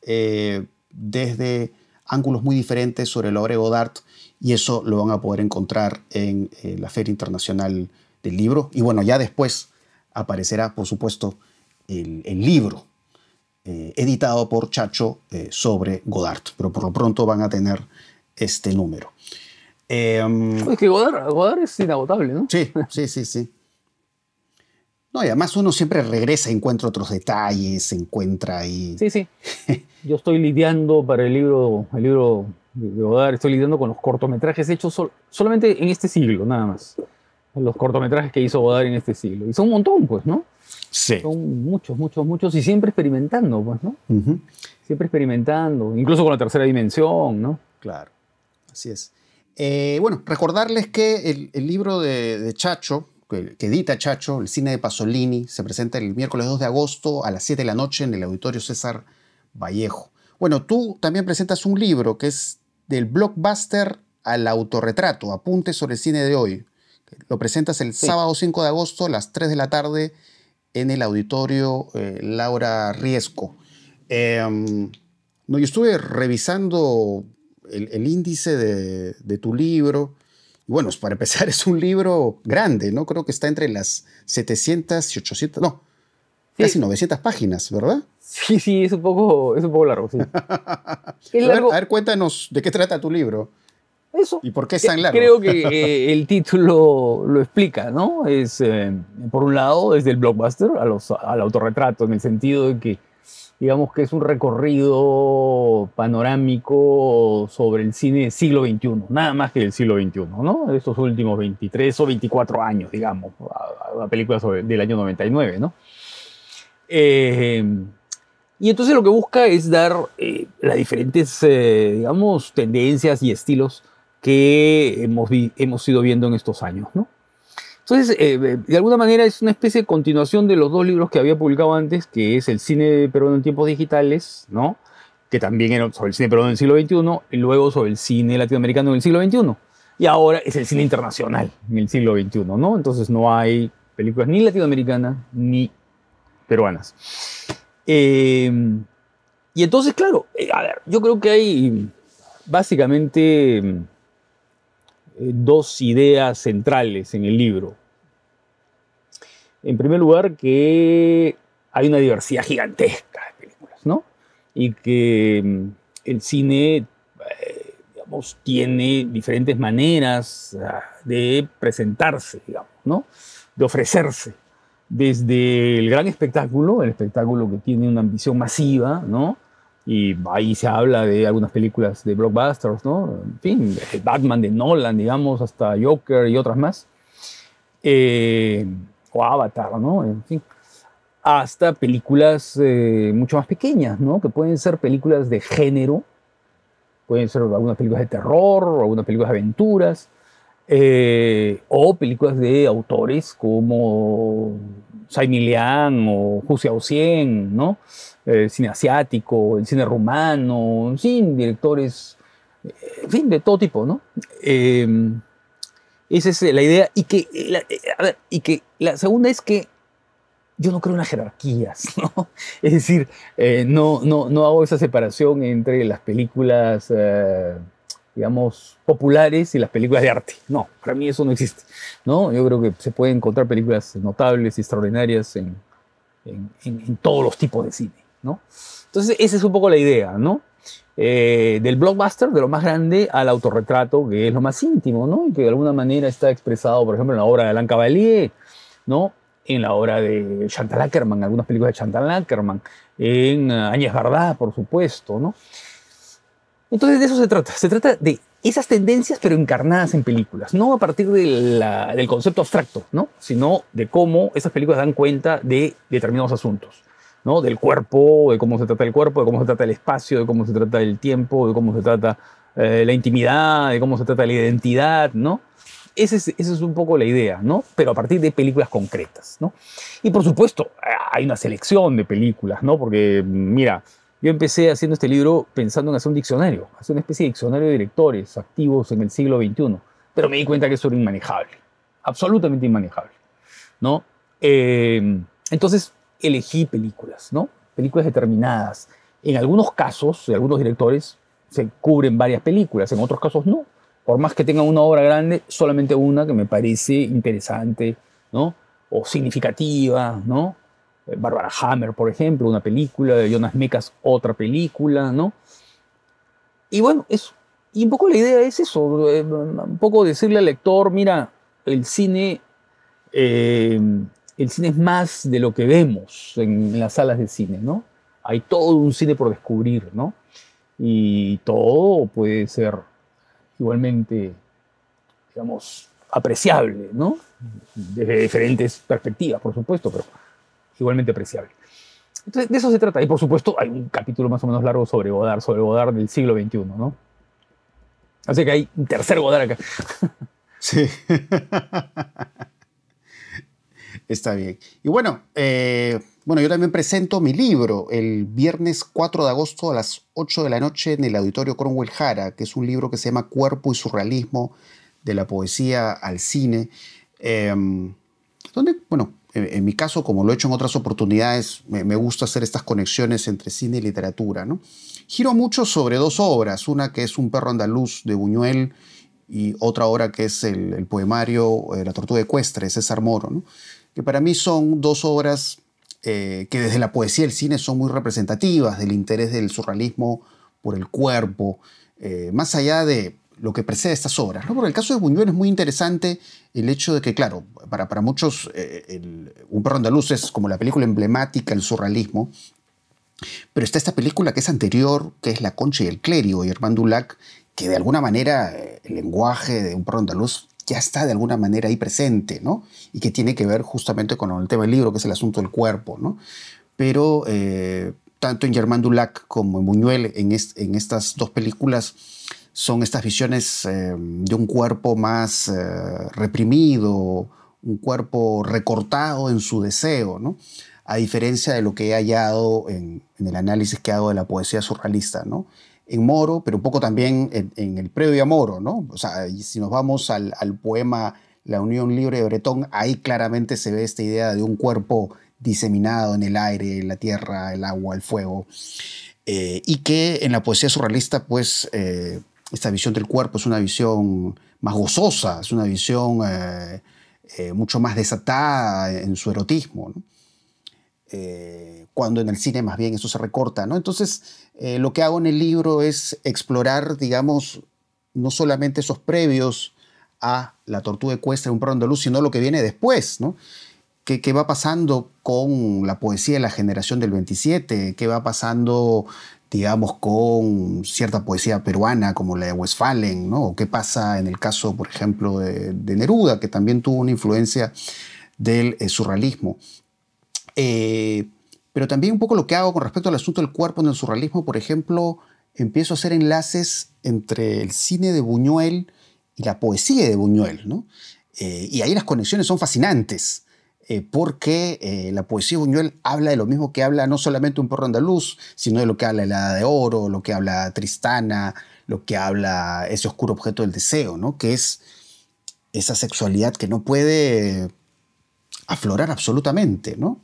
eh, desde ángulos muy diferentes sobre la obra de Godard, y eso lo van a poder encontrar en eh, la Feria Internacional del Libro. Y bueno, ya después aparecerá, por supuesto, el, el libro editado por Chacho sobre Godard, pero por lo pronto van a tener este número. Em, es que Godard, es inagotable, ¿no? Sí, sí, sí, sí. No, y además uno siempre regresa, encuentra otros detalles, encuentra ahí. Sí, sí. Yo estoy lidiando para el libro, el libro de Godard, estoy lidiando con los cortometrajes hechos solamente en este siglo, nada más. Los cortometrajes que hizo Godard en este siglo. Y son un montón, pues, ¿no? Sí. Son muchos, muchos, muchos, y siempre experimentando, pues, ¿no? Siempre experimentando, incluso con la tercera dimensión, ¿no? Claro, así es. Eh, bueno, recordarles que el, libro de, Chacho, que, edita Chacho, el cine de Pasolini, se presenta el miércoles 2 de agosto a las 7 de la noche en el Auditorio César Vallejo. Bueno, tú también presentas un libro que es del blockbuster al autorretrato, apuntes sobre el cine de hoy. Lo presentas el sábado 5 de agosto a las 3 de la tarde en el auditorio eh, Laura Riesco. Em, no, yo estuve revisando el, índice de, tu libro. Bueno, para empezar, es un libro grande, ¿no? Creo que está entre las 700 y 800, no, casi 900 páginas, ¿verdad? Sí, sí, es un poco, es un poco largo, sí. a, ver, cuéntanos de qué trata tu libro. Eso. ¿Y por qué es tan largo? Creo que eh, el título lo explica, ¿no? Es, eh, por un lado, desde el blockbuster a los, al autorretrato, en el sentido de que, digamos que es un recorrido panorámico sobre el cine siglo XXI, nada más que del siglo XXI, ¿no? De estos últimos 23 o 24 años, digamos, una película del año 99, ¿no? Eh, y entonces lo que busca es dar eh, las diferentes, eh, digamos, tendencias y estilos que hemos, hemos ido viendo en estos años, ¿no? Entonces, de alguna manera es una especie de continuación de los dos libros que había publicado antes, que es El cine peruano en tiempos digitales, ¿no? Que también era sobre el cine peruano en el siglo XXI, y luego sobre el cine latinoamericano en el siglo XXI. Y ahora es el cine internacional en el siglo XXI, ¿no? Entonces no hay películas ni latinoamericanas ni peruanas. Eh, y entonces, claro, eh, a ver, yo creo que hay básicamente eh, dos ideas centrales en el libro. En primer lugar, que hay una diversidad gigantesca de películas, ¿no? Y que mm, el cine, digamos, tiene diferentes maneras ah, de presentarse, digamos, ¿no? De ofrecerse desde el gran espectáculo, el espectáculo que tiene una ambición masiva, ¿no? Y ahí se habla de algunas películas de blockbusters, ¿no? En fin, Batman de Nolan, digamos, hasta Joker y otras más. Eh, o Avatar, ¿no? En fin. Hasta películas eh, mucho más pequeñas, ¿no? Que pueden ser películas de género, pueden ser algunas películas de terror, o algunas películas de aventuras, eh, o películas de autores como Saimi Liang o Hu Xiaoxian, ¿no? El cine asiático, el cine rumano, en directores, eh, en fin, de todo tipo, ¿no? Em, esa es la idea. Y que, la, eh, y que la segunda es que yo no creo en las jerarquías, ¿no? Es decir, no, no, no hago esa separación entre las películas digamos, populares y las películas de arte. No, para mí eso no existe. ¿no? Yo creo que se pueden encontrar películas notables y extraordinarias en, en, todos los tipos de cine. ¿no? Entonces, esa es un poco la idea, ¿no? Eh, del blockbuster, de lo más grande, al autorretrato, que es lo más íntimo, ¿no? Y que de alguna manera está expresado, por ejemplo, en la obra de Alain Cavalier, ¿no? En la obra de Chantal Ackerman, algunas películas de Chantal Ackerman, en uh, Áñez Bardá, por supuesto, ¿no? Entonces de eso se trata. Se trata de esas tendencias, pero encarnadas en películas. No a partir del concepto abstracto, ¿no? sino de cómo esas películas dan cuenta de determinados asuntos. ¿no? Del cuerpo, de cómo se trata el cuerpo, de cómo se trata el espacio, de cómo se trata el tiempo, de cómo se trata eh, la intimidad, de cómo se trata la identidad, ¿no? Esa es, esa es un poco la idea, ¿no? Pero a partir de películas concretas, ¿no? Y por supuesto, hay una selección de películas, ¿no? Porque, mira, yo empecé haciendo este libro pensando en hacer un diccionario, hacer una especie de diccionario de directores activos en el siglo XXI, pero me di cuenta que eso era inmanejable, absolutamente inmanejable, ¿no? Eh, entonces elegí películas, ¿no? Películas determinadas. En algunos casos, de algunos directores, se cubren varias películas, en otros casos no. Por más que tengan una obra grande, solamente una que me parece interesante, ¿no? O significativa, ¿no? Barbara Hammer, por ejemplo, una película, Jonas Mekas, otra película, ¿no? Y bueno, eso. Y un poco la idea es eso, eh, un poco decirle al lector, mira, el cine, eh, el cine es más de lo que vemos en, las salas de cine, ¿no? Hay todo un cine por descubrir, ¿no? Y todo puede ser igualmente, digamos, apreciable, ¿no? Desde diferentes perspectivas, por supuesto, pero igualmente apreciable. Entonces, de eso se trata. Y por supuesto, hay un capítulo más o menos largo sobre Godard, sobre Godard del siglo XXI, ¿no? Así que hay un tercer Godard acá. Sí. Está bien. Y bueno, eh, bueno, yo también presento mi libro el viernes 4 de agosto a las 8 de la noche en el Auditorio Cromwell Jara, que es un libro que se llama Cuerpo y Surrealismo, de la poesía al cine. Em, donde, bueno, en, mi caso, como lo he hecho en otras oportunidades, me, gusta hacer estas conexiones entre cine y literatura. ¿no? Giro mucho sobre dos obras, una que es Un perro andaluz de Buñuel y otra obra que es el, poemario eh, La tortuga ecuestre de César Moro, que para mí son dos obras eh, que desde la poesía y el cine son muy representativas del interés del surrealismo por el cuerpo, eh, más allá de lo que precede estas obras. ¿no? Porque el caso de Buñuel es muy interesante el hecho de que, claro, para, para muchos eh, Un perro andaluz es como la película emblemática del surrealismo, pero está esta película que es anterior, que es La Concha y el Clérigo, y Herman Dulac, que de alguna manera el lenguaje de Un perro andaluz ya está de alguna manera ahí presente, ¿no? Y que tiene que ver justamente con el tema del libro, que es el asunto del cuerpo, ¿no? Pero eh, tanto en Germán Dulac como en Buñuel, en, en estas dos películas, son estas visiones eh, de un cuerpo más eh, reprimido, un cuerpo recortado en su deseo, ¿no? a diferencia de lo que he hallado en, en, el análisis que hago de la poesía surrealista, ¿no? en Moro, pero un poco también en, el previo a Moro, ¿no? O sea, si nos vamos al, poema La Unión Libre de Bretón, ahí claramente se ve esta idea de un cuerpo diseminado en el aire, la tierra, el agua, el fuego, eh, y que en la poesía surrealista, pues, esta visión del cuerpo es una visión más gozosa, es una visión eh, mucho más desatada en su erotismo, ¿no? cuando en el cine más bien eso se recorta, ¿no? Entonces, eh, lo que hago en el libro es explorar, digamos, no solamente esos previos a la tortuga ecuestre, un perro andaluz, sino lo que viene después, ¿no? ¿Qué, ¿Qué, va pasando con la poesía de la generación del 27? ¿Qué va pasando, digamos, con cierta poesía peruana como la de Westphalen? ¿no? ¿Qué pasa en el caso, por ejemplo, de, Neruda, que también tuvo una influencia del eh, surrealismo? Eh, pero también un poco lo que hago con respecto al asunto del cuerpo en el surrealismo, por ejemplo, empiezo a hacer enlaces entre el cine de Buñuel y la poesía de Buñuel, ¿no? Eh, y ahí las conexiones son fascinantes, eh, porque eh, la poesía de Buñuel habla de lo mismo que habla no solamente un perro andaluz, sino de lo que habla la Edad de Oro, lo que habla Tristana, lo que habla ese oscuro objeto del deseo, ¿no? Que es esa sexualidad que no puede aflorar absolutamente, ¿no?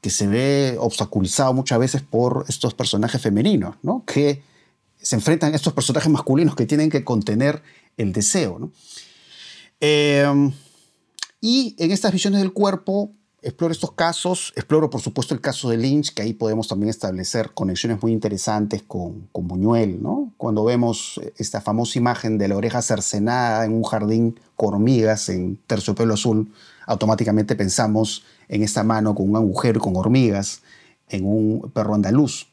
que se ve obstaculizado muchas veces por estos personajes femeninos, ¿no? que se enfrentan a estos personajes masculinos que tienen que contener el deseo. ¿no? Em, y en estas visiones del cuerpo exploro estos casos, exploro por supuesto el caso de Lynch, que ahí podemos también establecer conexiones muy interesantes con, con Buñuel, ¿no? Cuando vemos esta famosa imagen de la oreja cercenada en un jardín con hormigas en terciopelo azul, automáticamente pensamos en esta mano con un agujero y con hormigas, en un perro andaluz.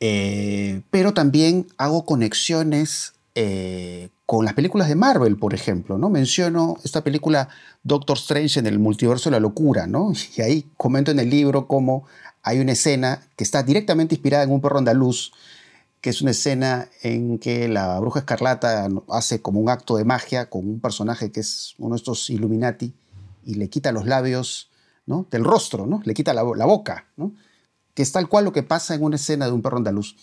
Eh, pero también hago conexiones eh, con las películas de Marvel, por ejemplo. ¿no? Menciono esta película Doctor Strange en el multiverso de la locura, ¿no? y ahí comento en el libro cómo hay una escena que está directamente inspirada en un perro andaluz, que es una escena en que la bruja escarlata hace como un acto de magia con un personaje que es uno de estos Illuminati y le quita los labios ¿no? del rostro, ¿no? le quita la, boca, ¿no? que es tal cual lo que pasa en una escena de un perro andaluz.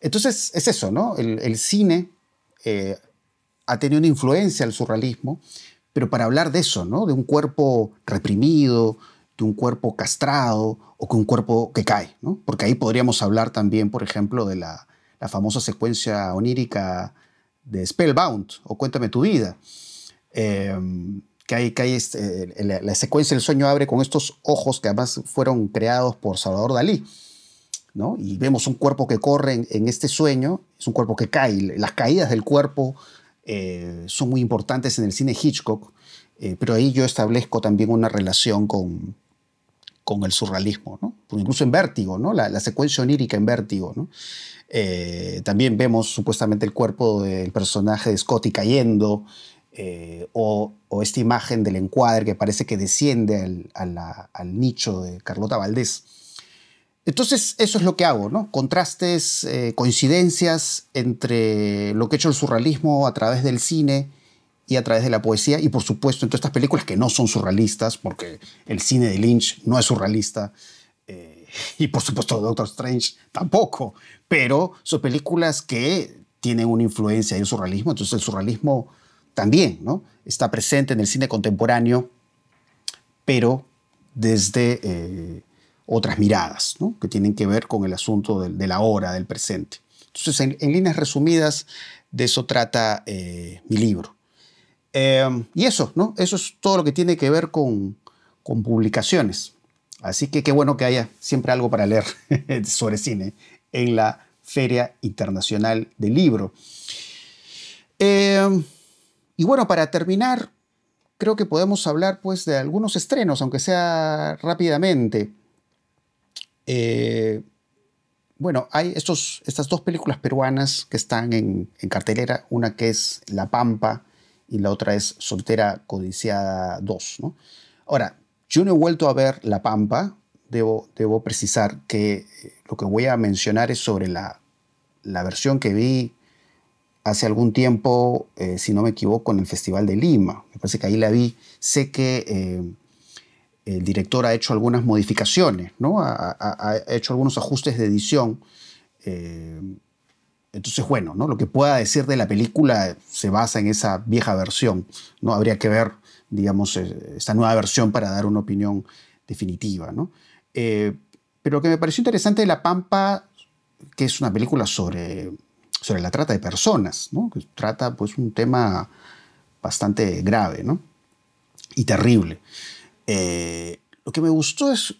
Entonces es eso, ¿no? El, cine eh, ha tenido una influencia al surrealismo, pero para hablar de eso, ¿no? De un cuerpo reprimido, de un cuerpo castrado o con un cuerpo que cae, ¿no? Porque ahí podríamos hablar también, por ejemplo, de la, famosa secuencia onírica de Spellbound o Cuéntame tu vida. Eh, que hay, que este, la, secuencia del sueño abre con estos ojos que además fueron creados por Salvador Dalí. ¿no? Y vemos un cuerpo que corre en, este sueño, es un cuerpo que cae. Las caídas del cuerpo eh, son muy importantes en el cine Hitchcock, eh, pero ahí yo establezco también una relación con, con el surrealismo, ¿no? incluso en Vértigo, ¿no? la, secuencia onírica en Vértigo. Eh, también vemos supuestamente el cuerpo del personaje de Scotty cayendo, o, esta imagen del encuadre que parece que desciende al, nicho de Carlota Valdés. Entonces, eso es lo que hago, ¿no? Contrastes, eh, coincidencias entre lo que ha hecho el surrealismo a través del cine y a través de la poesía y por supuesto en todas estas películas que no son surrealistas, porque el cine de Lynch no es surrealista eh, y por supuesto Doctor Strange tampoco, pero son películas que tienen una influencia del surrealismo, entonces el surrealismo también ¿no? está presente en el cine contemporáneo, pero desde eh, otras miradas, ¿no? que tienen que ver con el asunto de, la hora, del presente. Entonces, en, líneas resumidas, de eso trata eh, mi libro. Em, y eso, ¿no? Eso es todo lo que tiene que ver con, publicaciones. Así que qué bueno que haya siempre algo para leer sobre cine en la Feria Internacional del Libro. Em, y bueno, para terminar, creo que podemos hablar pues de algunos estrenos, aunque sea rápidamente. Eh, bueno, hay estas dos películas peruanas que están en, cartelera, una que es La Pampa y la otra es Soltera Codiciada 2. Ahora, yo no he vuelto a ver La Pampa, debo, precisar que eh, lo que voy a mencionar es sobre la, versión que vi hace algún tiempo, eh, si no me equivoco, en el Festival de Lima. Me parece que ahí la vi. Sé que el director ha hecho algunas modificaciones, ¿no? ha, hecho algunos ajustes de edición. Eh, entonces, bueno, ¿no? lo que pueda decir de la película se basa en esa vieja versión. ¿no? Habría que ver, digamos, esta nueva versión para dar una opinión definitiva. ¿no? pero lo que me pareció interesante de La Pampa, que es una película sobre sobre la trata de personas, ¿no? que trata pues, un tema bastante grave ¿no? y terrible. Eh, lo que me gustó es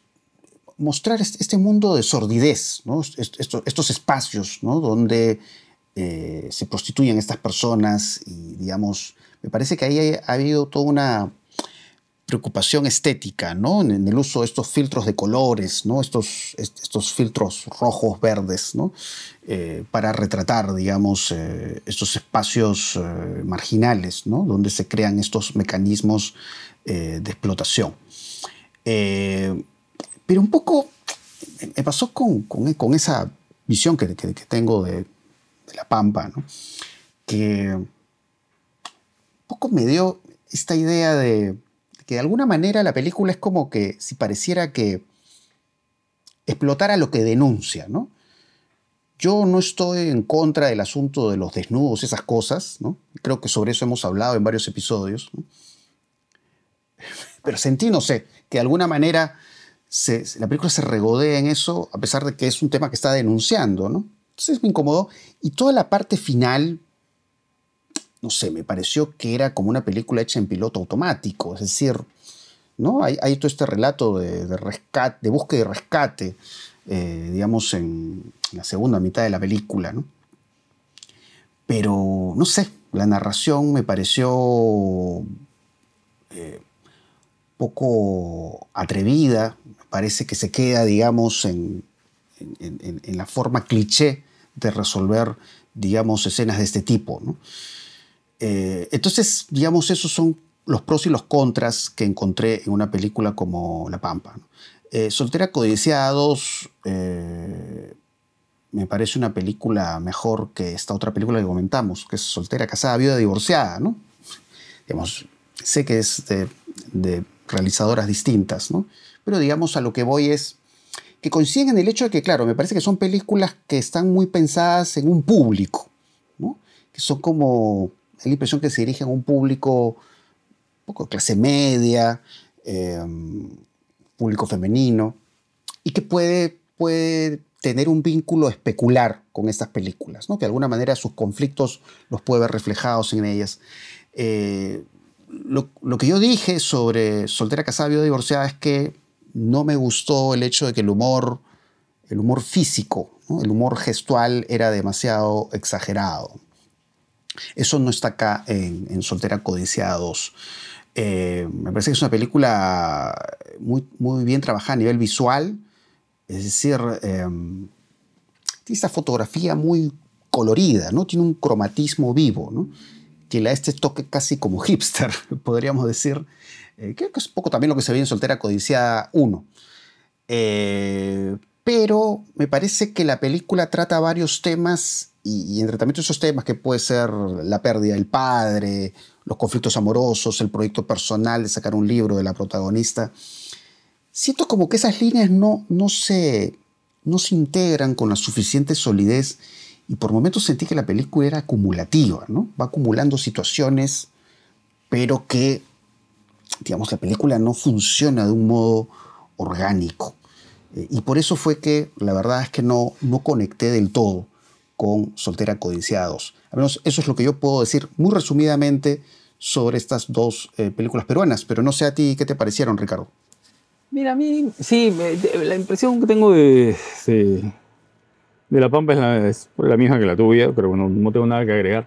mostrar este mundo de sordidez, ¿no? estos, espacios donde eh, se prostituyen estas personas y, digamos, me parece que ahí ha habido toda una preocupación estética, ¿no? En el uso de estos filtros de colores, ¿no? Estos, estos filtros rojos, verdes, ¿no? Eh, para retratar, digamos, eh, estos espacios eh, marginales, ¿no? Donde se crean estos mecanismos de explotación. pero un poco me pasó con, con, esa visión que, tengo de, de, la Pampa, ¿no? Que un poco me dio esta idea de que de alguna manera la película es como que si pareciera que explotara lo que denuncia, ¿no? Yo no estoy en contra del asunto de los desnudos, esas cosas, ¿no? Creo que sobre eso hemos hablado en varios episodios. Pero sentí, no sé, que de alguna manera la película se regodea en eso, a pesar de que es un tema que está denunciando, ¿no? Entonces me incomodó. Y toda la parte final no sé, me pareció que era como una película hecha en piloto automático, es decir, ¿no? Hay, todo este relato de, rescate, de búsqueda y rescate, eh, digamos, en la segunda mitad de la película, ¿no? Pero, no sé, la narración me pareció eh, poco atrevida, me parece que se queda, digamos, en, en la forma cliché de resolver, digamos, escenas de este tipo, ¿no? Eh, entonces, digamos, esos son los pros y los contras que encontré en una película como La Pampa. Eh, Soltera Codiciada 2 eh, me parece una película mejor que esta otra película que comentamos, que es Soltera, Casada, Viuda, Divorciada. ¿no? Digamos, sé que es de, de realizadoras distintas, ¿no? pero digamos a lo que voy es que coinciden en el hecho de que, claro, me parece que son películas que están muy pensadas en un público, ¿no? que son como la impresión que se dirigen a un público un poco de clase media, em, público femenino, y que puede, puede tener un vínculo especular con estas películas, ¿no? que de alguna manera sus conflictos los puede ver reflejados en ellas. Eh, lo, que yo dije sobre Soltera Casada Viuda Divorciada es que no me gustó el hecho de que el humor, el humor físico, el humor gestual era demasiado exagerado. Eso no está acá en, Soltera Codiciada 2. Eh, me parece que es una película muy, muy bien trabajada a nivel visual. Es decir, em, tiene esta fotografía muy colorida, ¿no? Tiene un cromatismo vivo, ¿no? Que este toque casi como hipster, podríamos decir. Eh, creo que es un poco también lo que se ve en Soltera Codiciada 1. Eh, pero me parece que la película trata varios temas y, entre también esos temas que puede ser la pérdida del padre, los conflictos amorosos, el proyecto personal de sacar un libro de la protagonista, siento como que esas líneas no, no, se, no se integran con la suficiente solidez y por momentos sentí que la película era acumulativa, ¿no? Va acumulando situaciones, pero que, digamos, la película no funciona de un modo orgánico. Eh, y por eso fue que la verdad es que no, no conecté del todo con Soltera Codiciados. Al menos eso es lo que yo puedo decir muy resumidamente sobre estas dos eh, películas peruanas, pero no sé a ti qué te parecieron, Ricardo. Mira, a mí, sí, la impresión que tengo de, de, La Pampa es la, misma que la tuya, pero bueno, no tengo nada que agregar.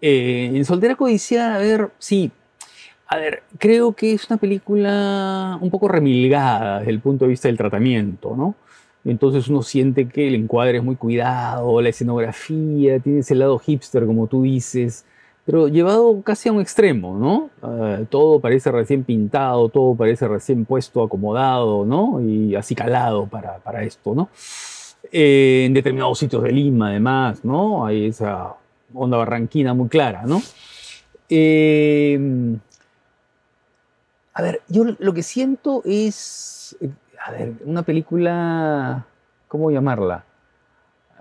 Eh, en Soltera Codiciada, a ver, sí, a ver, creo que es una película un poco remilgada desde el punto de vista del tratamiento, ¿no? Entonces uno siente que el encuadre es muy cuidado, la escenografía, tiene ese lado hipster, como tú dices, pero llevado casi a un extremo, ¿no? Ah, todo parece recién pintado, todo parece recién puesto, acomodado, ¿no? Y así calado para, para esto, ¿no? Eh, en determinados sitios de Lima, además, ¿no? Hay esa onda barranquina muy clara, ¿no? Eh, a ver, yo lo que siento es a ver, una película, ¿cómo llamarla?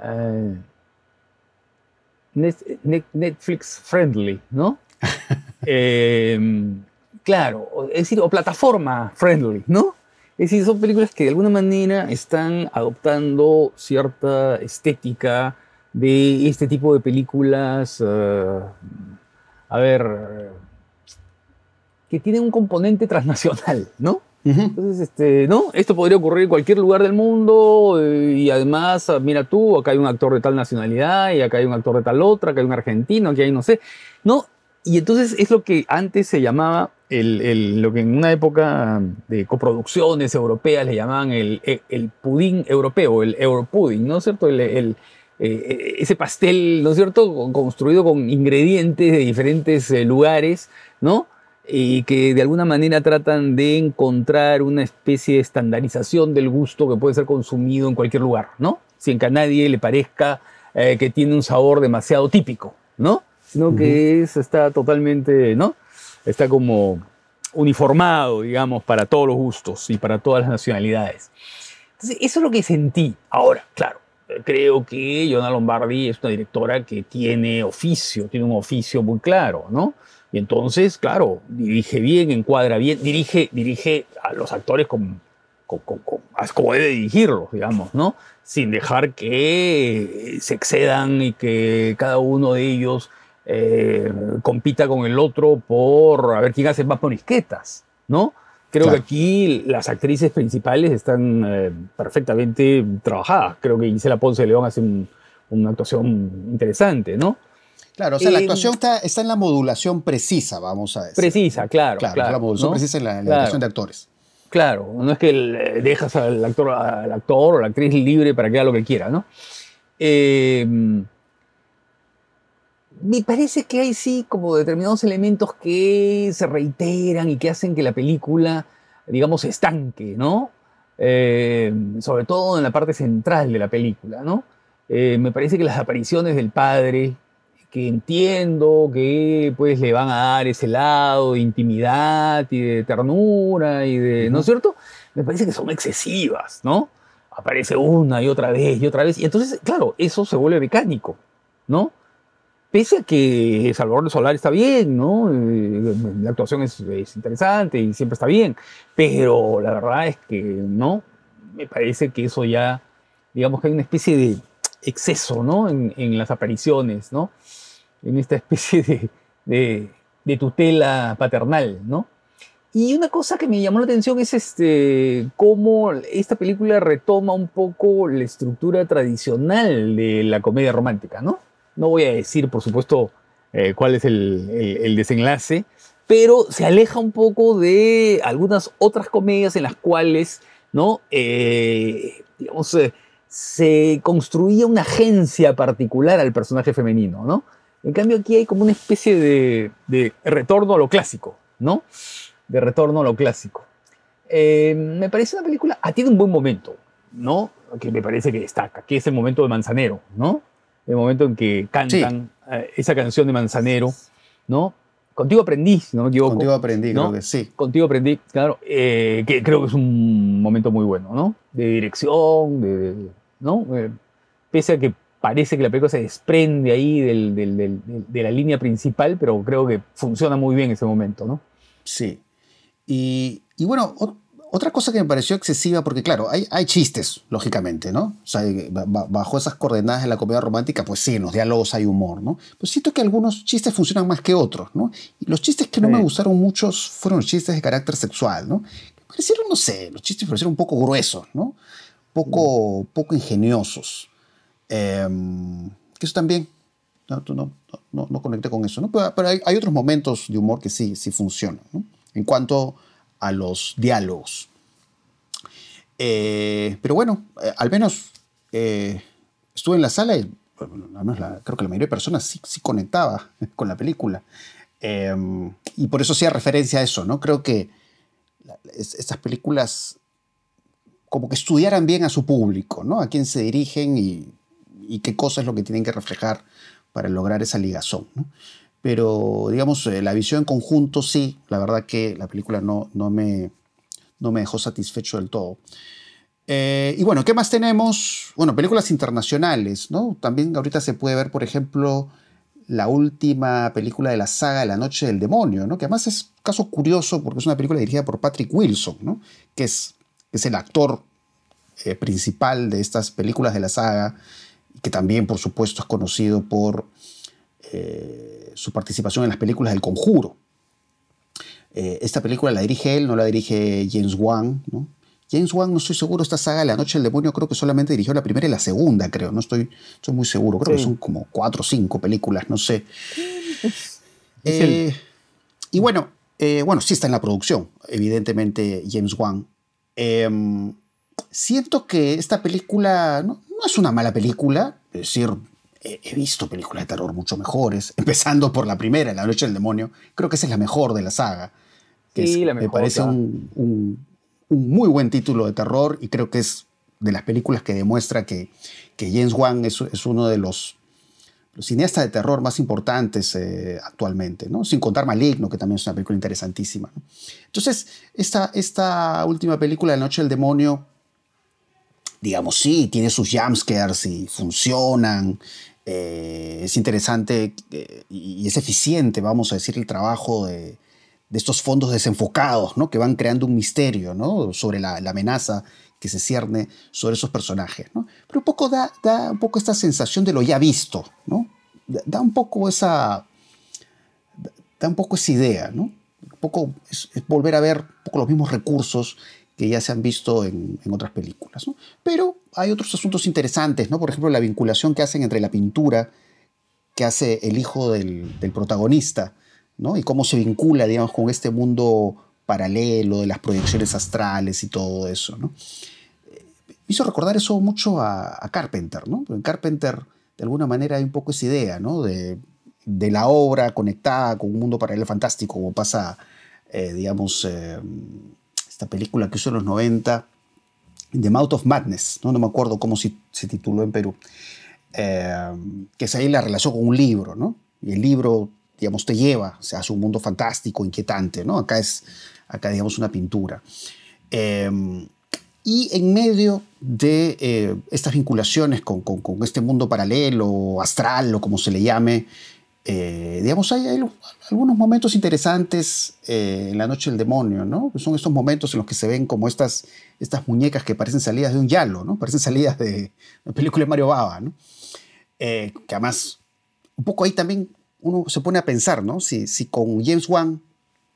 Eh, Netflix friendly, ¿no? Em, claro, es decir, o plataforma friendly, ¿no? Es decir, son películas que de alguna manera están adoptando cierta estética de este tipo de películas, eh, a ver, que tienen un componente transnacional, ¿no? Entonces, este, ¿no? Esto podría ocurrir en cualquier lugar del mundo eh, y además, ah, mira tú, acá hay un actor de tal nacionalidad y acá hay un actor de tal otra, acá hay un argentino, aquí hay no sé, ¿no? Y entonces es lo que antes se llamaba, el, lo que en una época de coproducciones europeas le llamaban el, el, pudín europeo, el europudding, ¿no es cierto? El, eh, ese pastel, ¿no es cierto?, construido con ingredientes de diferentes eh, lugares, ¿no? Y que de alguna manera tratan de encontrar una especie de estandarización del gusto que puede ser consumido en cualquier lugar, ¿no? Sin que a nadie le parezca eh, que tiene un sabor demasiado típico, ¿no? Sino que está totalmente, ¿no? Está como uniformado, digamos, para todos los gustos y para todas las nacionalidades. Entonces, eso es lo que sentí. Ahora, claro, creo que Jonah Lombardi es una directora que tiene oficio, tiene un oficio muy claro, ¿no? Y entonces, claro, dirige bien, encuadra bien, dirige, dirige a los actores como, como debe dirigirlos, digamos, ¿no? Sin dejar que se excedan y que cada uno de ellos eh, compita con el otro por a ver quién hace más morisquetas, ¿no? Creo que aquí las actrices principales están eh, perfectamente trabajadas. Creo que Gisela Ponce de León hace una actuación interesante, ¿no? Claro, o sea, la actuación está, está, en la modulación precisa, vamos a decir. Precisa, claro. Claro, la modulación precisa en la, actuación de actores. Claro, no es que dejas al actor, al actor o la actriz libre para que haga lo que quiera, ¿no? Em, me parece que hay sí como determinados elementos que se reiteran y que hacen que la película, digamos, estanque, ¿no? Em, sobre todo en la parte central de la película, ¿no? Eh, me parece que las apariciones del padre, que entiendo que pues le van a dar ese lado de intimidad y de ternura y de, ¿no es cierto? Me parece que son excesivas, ¿no? Aparece una y otra vez y otra vez. Y entonces, claro, eso se vuelve mecánico, ¿no? Pese a que Salvador de Solar está bien, ¿no? Eh, la actuación es, es interesante y siempre está bien, pero la verdad es que, ¿no? Me parece que eso ya, digamos que hay una especie de exceso, ¿no? En, las apariciones, ¿no? en esta especie de, tutela paternal, ¿no? Y una cosa que me llamó la atención es este, cómo esta película retoma un poco la estructura tradicional de la comedia romántica, ¿no? No voy a decir, por supuesto, eh, cuál es el, el, desenlace, pero se aleja un poco de algunas otras comedias en las cuales, ¿no? Eh, digamos, eh, se construía una agencia particular al personaje femenino, ¿no? En cambio aquí hay como una especie de, retorno a lo clásico, ¿no? De retorno a lo clásico. Eh, me parece una película, ah, tiene un buen momento, ¿no? Que me parece que destaca, que es el momento de Manzanero, ¿no? el momento en que cantan eh, esa canción de Manzanero, ¿no? Contigo aprendí, si no me equivoco. Contigo aprendí, ¿no? creo que sí. Contigo aprendí, claro, eh, que creo que es un momento muy bueno, ¿no? De dirección, de, de- ¿no? Eh, pese a que parece que la película se desprende ahí del- del- del- del- de la línea principal, pero creo que funciona muy bien ese momento, ¿no? Sí. Y, y bueno, otra cosa que me pareció excesiva, porque claro, hay, hay chistes, lógicamente, ¿no? O sea, ba- ba- bajo esas coordenadas de la comedia romántica, pues sí, en los diálogos hay humor, ¿no? Pues siento que algunos chistes funcionan más que otros, ¿no? Y los chistes que no Sí. me gustaron muchos fueron los chistes de carácter sexual, ¿no? Parecieron, no sé, los chistes parecieron un poco gruesos, ¿no? Poco, poco ingeniosos. Em, que eso también, no, no, no, no conecté con eso. Pero, hay, hay otros momentos de humor que sí, sí funcionan. En cuanto a los diálogos. Eh, pero bueno, eh, al menos eh, estuve en la sala y al menos creo que la mayoría de personas sí, sí conectaba con la película. Eh, y por eso hacía referencia a eso, ¿no? Creo que estas películas como que estudiaran bien a su público, ¿no? A quién se dirigen y, qué cosa es lo que tienen que reflejar para lograr esa ligazón, ¿no? Pero, digamos, eh, la visión en conjunto, sí, la verdad que la película no, no, me, no me dejó satisfecho del todo. Eh, y bueno, ¿qué más tenemos? Bueno, películas internacionales, ¿no? También ahorita se puede ver, por ejemplo, la última película de la saga La Noche del Demonio, ¿no? Que además es caso curioso porque es una película dirigida por Patrick Wilson, ¿no? Que es, es el actor eh, principal de estas películas de la saga y que también, por supuesto, es conocido por eh, su participación en las películas del Conjuro. Eh, esta película la dirige él, no la dirige James Wan, ¿no? James Wan, no estoy seguro, esta saga La Noche del Demonio creo que solamente dirigió la primera y la segunda, creo, no estoy, estoy muy seguro, creo Sí. que son como cuatro o cinco películas, no sé. Eh, y bueno, bueno, sí está en la producción, evidentemente James Wan. Em, siento que esta película no, no es una mala película, es decir, he, he visto películas de terror mucho mejores, empezando por la primera, La Noche del Demonio, creo que esa es la mejor de la saga. Sí, es- la Me mejor, parece claro. un, un- un muy buen título de terror y creo que es de las películas que demuestra que, que James Wan es, es uno de los, los cineastas de terror más importantes eh, actualmente, ¿no? Sin contar Maligno, que también es una película interesantísima. Entonces, esta, esta última película, La Noche del Demonio, digamos, sí, tiene sus jumpscares y funcionan. eh, es interesante eh, y es eficiente, vamos a decir, el trabajo de, de estos fondos desenfocados, ¿no? Que van creando un misterio, ¿no? Sobre la amenaza que se cierne sobre esos personajes, ¿no? Pero un poco da, da un poco esta sensación de lo ya visto, ¿no? Da, un poco esa... Da un poco esa idea, ¿no? Un poco es, es volver a ver un poco los mismos recursos que ya se han visto en, en otras películas, ¿no? Pero hay otros asuntos interesantes, ¿no? Por ejemplo, la vinculación que hacen entre la pintura que hace el hijo del, del protagonista, ¿no? Y cómo se vincula, digamos, con este mundo paralelo de las proyecciones astrales y todo eso, ¿no? Me hizo recordar eso mucho a, Carpenter, ¿no? En Carpenter, de alguna manera, hay un poco esa idea, ¿no? De, de la obra conectada con un mundo paralelo fantástico, como pasa, eh, digamos, eh, esta película que hizo en los 90, The Mouth of Madness, no, no me acuerdo cómo se, se tituló en Perú, eh, que es ahí la relación con un libro, ¿no? Y el libro, digamos, te lleva, hace un mundo fantástico, inquietante, ¿no? Acá es, acá, digamos, una pintura. Eh, y en medio de eh, estas vinculaciones con, con- este mundo paralelo, astral o como se le llame, eh, digamos, hay, algunos momentos interesantes eh, en La Noche del Demonio, ¿no? Son estos momentos en los que se ven como estas, estas muñecas que parecen salidas de un yalo, ¿no? Parecen salidas de una película de Mario Bava, ¿no? Que además, un poco ahí también uno se pone a pensar, ¿no? Si, si con James Wan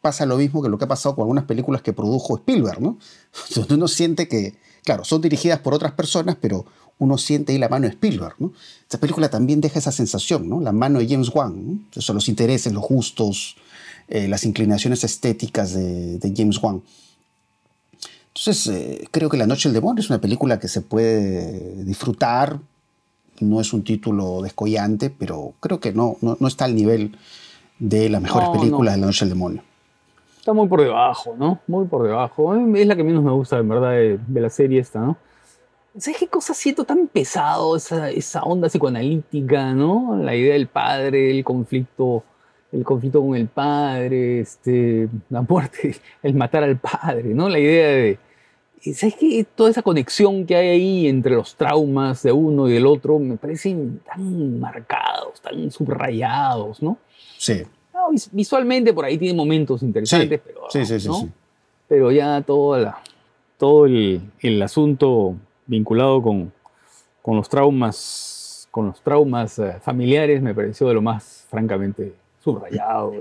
pasa lo mismo que lo que ha pasado con algunas películas que produjo Spielberg, ¿no? Donde uno siente que, claro, son dirigidas por otras personas, pero uno siente ahí la mano de Spielberg, ¿no? Esta película también deja esa sensación, ¿no? La mano de James Wan, ¿no? Los intereses, los gustos, eh, las inclinaciones estéticas de, de James Wan. Entonces, eh, creo que La Noche del Demonio es una película que se puede disfrutar. No es un título descollante, pero creo que no, no, no está al nivel de las mejores No, películas no. de La Noche del Demonio. Está muy por debajo, ¿no? Muy por debajo. Es la que menos me gusta, en verdad, de, de la serie esta, ¿no? ¿Sabes qué cosa siento tan pesado? Esa, esa onda psicoanalítica, ¿no? La idea del padre, el conflicto, el conflicto con el padre, este, la muerte, el matar al padre, ¿no? La idea de, ¿sabes qué? Toda esa conexión que hay ahí entre los traumas de uno y del otro me parecen tan marcados, tan subrayados, ¿no? Sí. visualmente por ahí tiene momentos interesantes, pero, sí, sí, sí, pero ya todo, la, todo el, el asunto vinculado con, con los traumas, con los traumas eh, familiares, me pareció de lo más francamente subrayado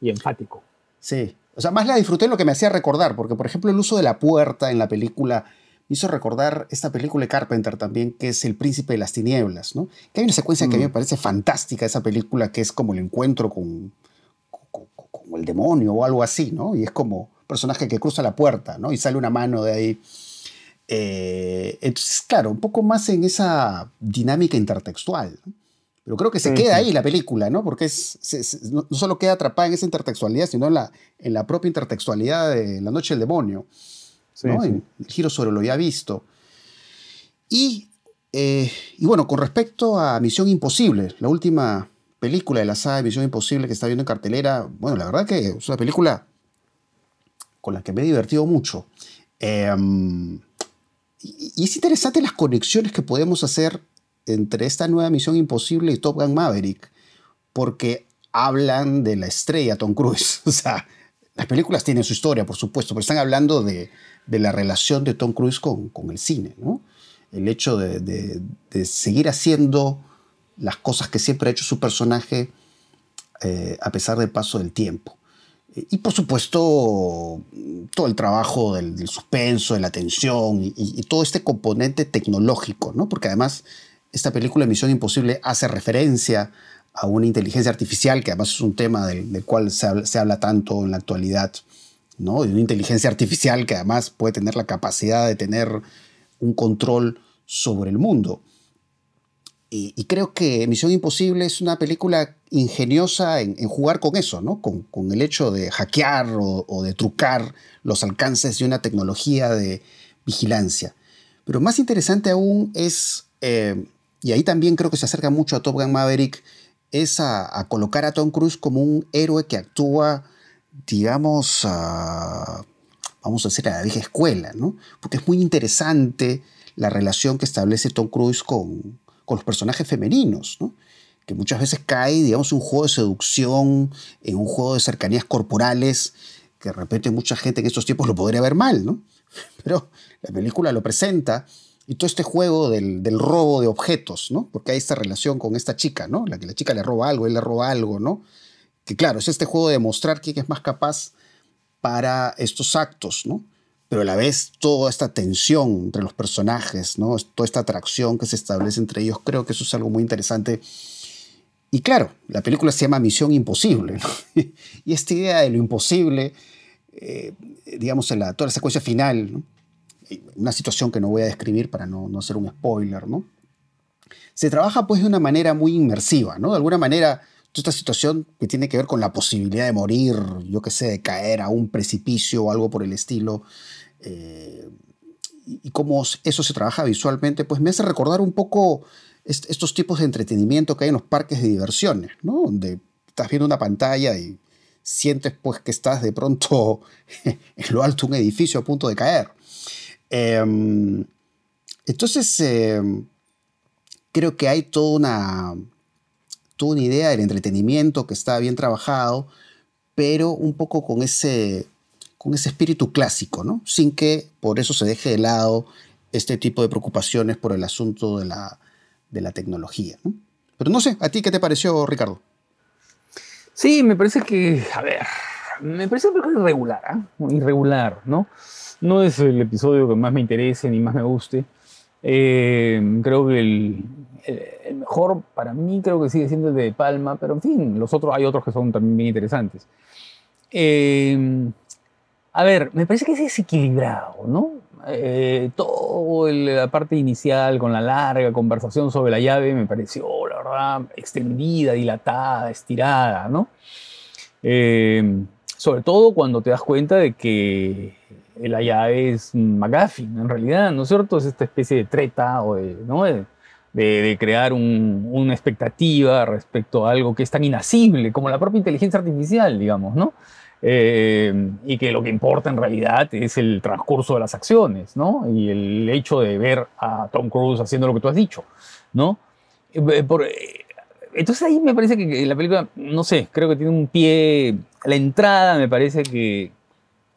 y, enfático. Sí, o sea, más la disfruté lo que me hacía recordar, porque por ejemplo el uso de la puerta en la película me hizo recordar esta película de Carpenter también, que es El Príncipe de las Tinieblas, ¿no? Que hay una secuencia que a mí mm. me parece fantástica, esa película, que es como el encuentro con, con, con, el demonio o algo así, ¿no? Y es como un personaje que cruza la puerta, ¿no? Y sale una mano de ahí eh, entonces, claro, un poco más en esa dinámica intertextual. Pero creo que se queda ahí la película, ¿no? Porque es, no, solo queda atrapada en esa intertextualidad, sino en la, en la propia intertextualidad de La Noche del Demonio. ¿no? el giro sobre lo ya visto. Y, eh, y bueno, con respecto a Misión Imposible, la última película de la saga de Misión Imposible que está viendo en cartelera, bueno, la verdad que es una película con la que me he divertido mucho. Eh, y, es interesante las conexiones que podemos hacer entre esta nueva Misión Imposible y Top Gun Maverick, porque hablan de la estrella Tom Cruise. O sea, las películas tienen su historia, por supuesto, pero están hablando de, la relación de Tom Cruise con, el cine, ¿no? El hecho de, seguir haciendo las cosas que siempre ha hecho su personaje eh, a pesar del paso del tiempo. Y por supuesto, todo el trabajo del, suspenso, de la tensión y, todo este componente tecnológico, ¿no? Porque además esta película Misión Imposible hace referencia a una inteligencia artificial, que además es un tema del, cual se habla, tanto en la actualidad, ¿no? De una inteligencia artificial que además puede tener la capacidad de tener un control sobre el mundo. Y, creo que Misión Imposible es una película ingeniosa en, jugar con eso, ¿no? Con, el hecho de hackear o, de trucar los alcances de una tecnología de vigilancia. Pero más interesante aún es, eh, y ahí también creo que se acerca mucho a Top Gun Maverick, es a, colocar a Tom Cruise como un héroe que actúa, digamos, vamos a decir, a la vieja escuela, ¿no? Porque es muy interesante la relación que establece Tom Cruise con, con los personajes femeninos, ¿no? que muchas veces cae, digamos, un juego de seducción, en un juego de cercanías corporales, que de repente mucha gente en estos tiempos lo podría ver mal, ¿no? Pero la película lo presenta y todo este juego del, robo de objetos, ¿no? Porque hay esta relación con esta chica, ¿no? La que la chica le roba algo, él le roba algo, ¿no? Que claro, es este juego de demostrar quién es más capaz para estos actos, ¿no? pero a la vez toda esta tensión entre los personajes, ¿no? toda esta atracción que se establece entre ellos, creo que eso es algo muy interesante. Y claro, la película se llama Misión Imposible, y esta idea de lo imposible, eh, digamos, en la, toda la secuencia final, una situación que no voy a describir para no, no hacer un spoiler, ¿no? se trabaja pues de una manera muy inmersiva, ¿no? De alguna manera, esta situación que tiene que ver con la posibilidad de morir, yo qué sé, de caer a un precipicio o algo por el estilo, eh, y cómo eso se trabaja visualmente, pues me hace recordar un poco estos tipos de entretenimiento que hay en los parques de diversiones, ¿no? Donde estás viendo una pantalla y sientes pues que estás de pronto en lo alto de un edificio a punto de caer. Em, entonces, em, creo que hay toda una, toda una idea del entretenimiento que está bien trabajado, pero un poco con ese con ese espíritu clásico, ¿no? sin que por eso se deje de lado este tipo de preocupaciones por el asunto de la, de la tecnología. Pero no sé, ¿a ti qué te pareció, Ricardo? Sí, me parece que, a ver, me parece irregular, ¿eh? irregular, ¿no? No es el episodio que más me interese ni más me guste. Eh, creo que el, el, mejor para mí creo que sigue siendo el de Palma, pero en fin, los otros hay otros que son también bien interesantes. Eh, a ver, me parece que es desequilibrado, ¿no? Eh, toda la parte inicial con la larga conversación sobre la llave me pareció, la verdad, extendida, dilatada, estirada, ¿no? Eh, sobre todo cuando te das cuenta de que la llave es McGuffin, en realidad, ¿no es cierto? Es esta especie de treta o de, crear un, una expectativa respecto a algo que es tan inasible como la propia inteligencia artificial, digamos, ¿no? Eh, y que lo que importa en realidad es el transcurso de las acciones, ¿no? Y el hecho de ver a Tom Cruise haciendo lo que tú has dicho, ¿no? Eh, por, entonces ahí me parece que la película, no sé, creo que tiene un pie, la entrada me parece que,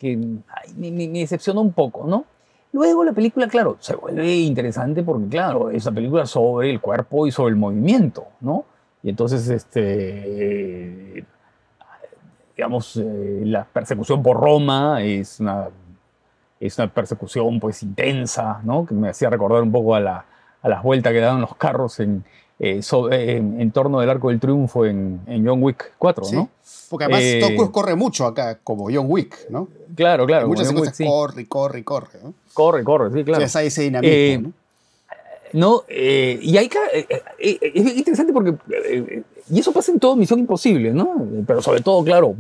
que me, me, decepcionó un poco, ¿no? Luego la película, claro, se vuelve interesante porque, claro, es una película sobre el cuerpo y sobre el movimiento, ¿no? Y entonces, este, digamos, eh, la persecución por Roma es una, es una persecución pues intensa, ¿no? Que me hacía recordar un poco a, la, a las vueltas que daban los carros en, eh, en, torno del Arco del Triunfo en, en John Wick 4, ¿no? Porque además eh, Tom Cruise corre mucho acá, como John Wick, ¿no? Claro, claro. muchas cosas corre, corre, corre, ¿no? Corre, corre, sí, claro. Sí, ese dinamismo, ¿no? No, eh, y hay es interesante porque, y eso pasa en todo Misión Imposible, ¿no? Pero sobre todo, claro,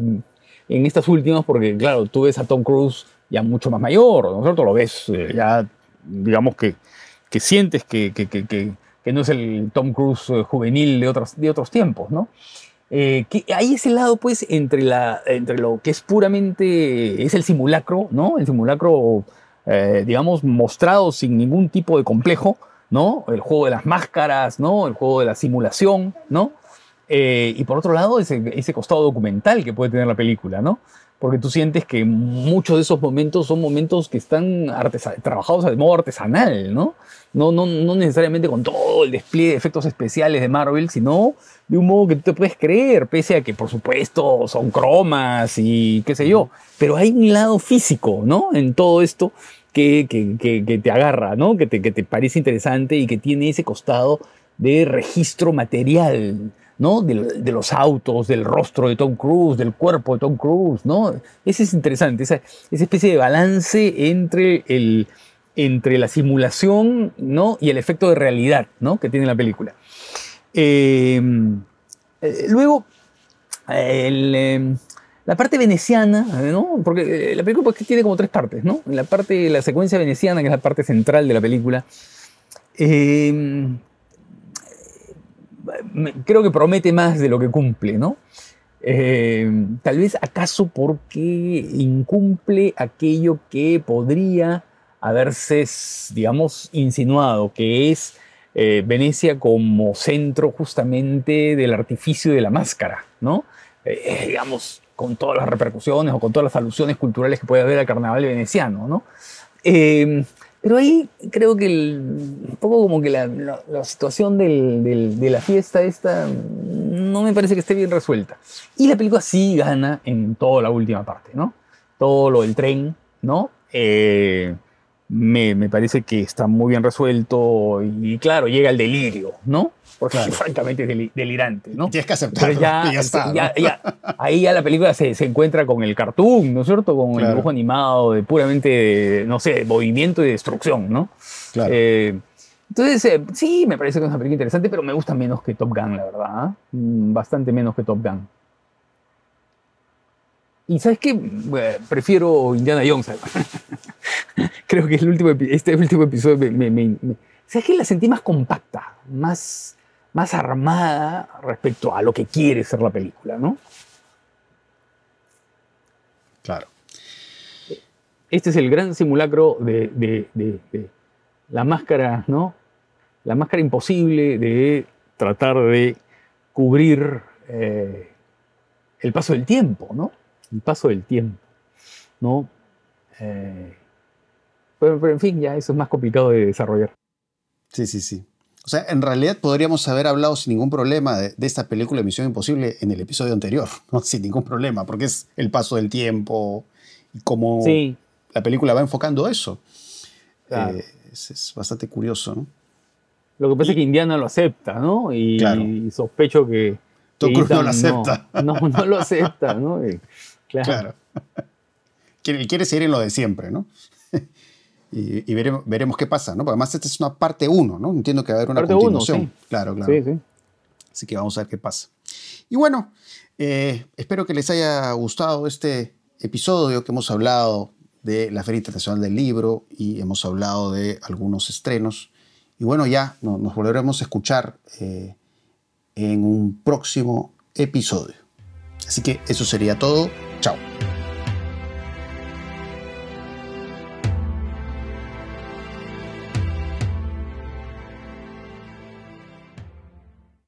en estas últimas, porque, claro, tú ves a Tom Cruise ya mucho más mayor, ¿no es cierto? Lo ves ya, digamos que, que sientes que, que, que, que, no es el Tom Cruise juvenil de otros, de otros tiempos, ¿no? Eh, que hay ese lado, pues, entre, la, entre lo que es puramente, es el simulacro, ¿no? El simulacro, eh, digamos, mostrado sin ningún tipo de complejo, ¿no? El juego de las máscaras, ¿no? El juego de la simulación, ¿no? Eh, y por otro lado, ese, ese costado documental que puede tener la película, ¿no? Porque tú sientes que muchos de esos momentos son momentos que están trabajados de modo artesanal, ¿no? No, no, no necesariamente con todo el despliegue de efectos especiales de Marvel, sino de un modo que tú te puedes creer, pese a que por supuesto son cromas y qué sé yo. Pero hay un lado físico, ¿no? En todo esto que, que, te agarra, ¿no? Que te, que te parece interesante y que tiene ese costado de registro material, ¿no? De, los autos, del rostro de Tom Cruise, del cuerpo de Tom Cruise, ¿no? Ese es interesante, esa, esa especie de balance entre, el, entre la simulación, ¿no? Y el efecto de realidad, ¿no? Que tiene la película. Em, eh, luego, el, la parte veneciana, ¿no? Porque eh, la película pues, tiene como tres partes, ¿no? La parte, la secuencia veneciana, que es la parte central de la película, eh, creo que promete más de lo que cumple, ¿no? Eh, tal vez acaso porque incumple aquello que podría haberse, digamos, insinuado, que es Venecia como centro justamente del artificio de la máscara, ¿no? digamos, con todas las repercusiones o con todas las alusiones culturales que puede haber al carnaval veneciano, ¿no? Pero ahí creo que un poco como que la, situación de la fiesta esta no me parece que esté bien resuelta. Y la película sí gana en toda la última parte, ¿no? Todo lo del tren, ¿no? Eh, me, me, parece que está muy bien resuelto y, claro, llega el delirio, ¿no? Porque francamente es delirante, ¿no? Tienes que aceptarlo. Ya, ya, está, ahí ya la película se, se, encuentra con el cartoon, ¿no es cierto? Con el dibujo animado de puramente, no sé, movimiento y destrucción, ¿no? Claro. Eh, entonces, eh, sí, me parece que es una película interesante, pero me gusta menos que Top Gun, la verdad. ¿eh? Mm, bastante menos que Top Gun. Y ¿sabes qué? prefiero Indiana Jones. Creo que el último, este último episodio me, ¿Sabes qué? La sentí más compacta, más, más armada respecto a lo que quiere ser la película, ¿no? Claro. Este es el gran simulacro de, la máscara, ¿no? La máscara imposible de tratar de cubrir eh, el paso del tiempo, ¿no? el paso del tiempo, ¿no? Eh, pero, en fin, ya eso es más complicado de desarrollar. Sí, sí, sí. O sea, en realidad podríamos haber hablado sin ningún problema de, esta película Misión Imposible en el episodio anterior, ¿no? Sin ningún problema, porque es el paso del tiempo y cómo la película va enfocando eso. Eh, es, bastante curioso, ¿no? Lo que pasa es que Indiana lo acepta, ¿no? Y, sospecho que... Tom Cruise no lo acepta. No, no, lo acepta, ¿no? Claro. quiere, seguir en lo de siempre, ¿no? Y, veremos, veremos, qué pasa, ¿no? Porque además esta es una parte 1, ¿no? Entiendo que va a haber una continuación. Claro, claro. Sí, sí. Así que vamos a ver qué pasa. Y bueno, eh, espero que les haya gustado este episodio que hemos hablado de la Feria Internacional del Libro y hemos hablado de algunos estrenos. Y bueno, ya nos volveremos a escuchar eh, en un próximo episodio. Así que eso sería todo. Chao.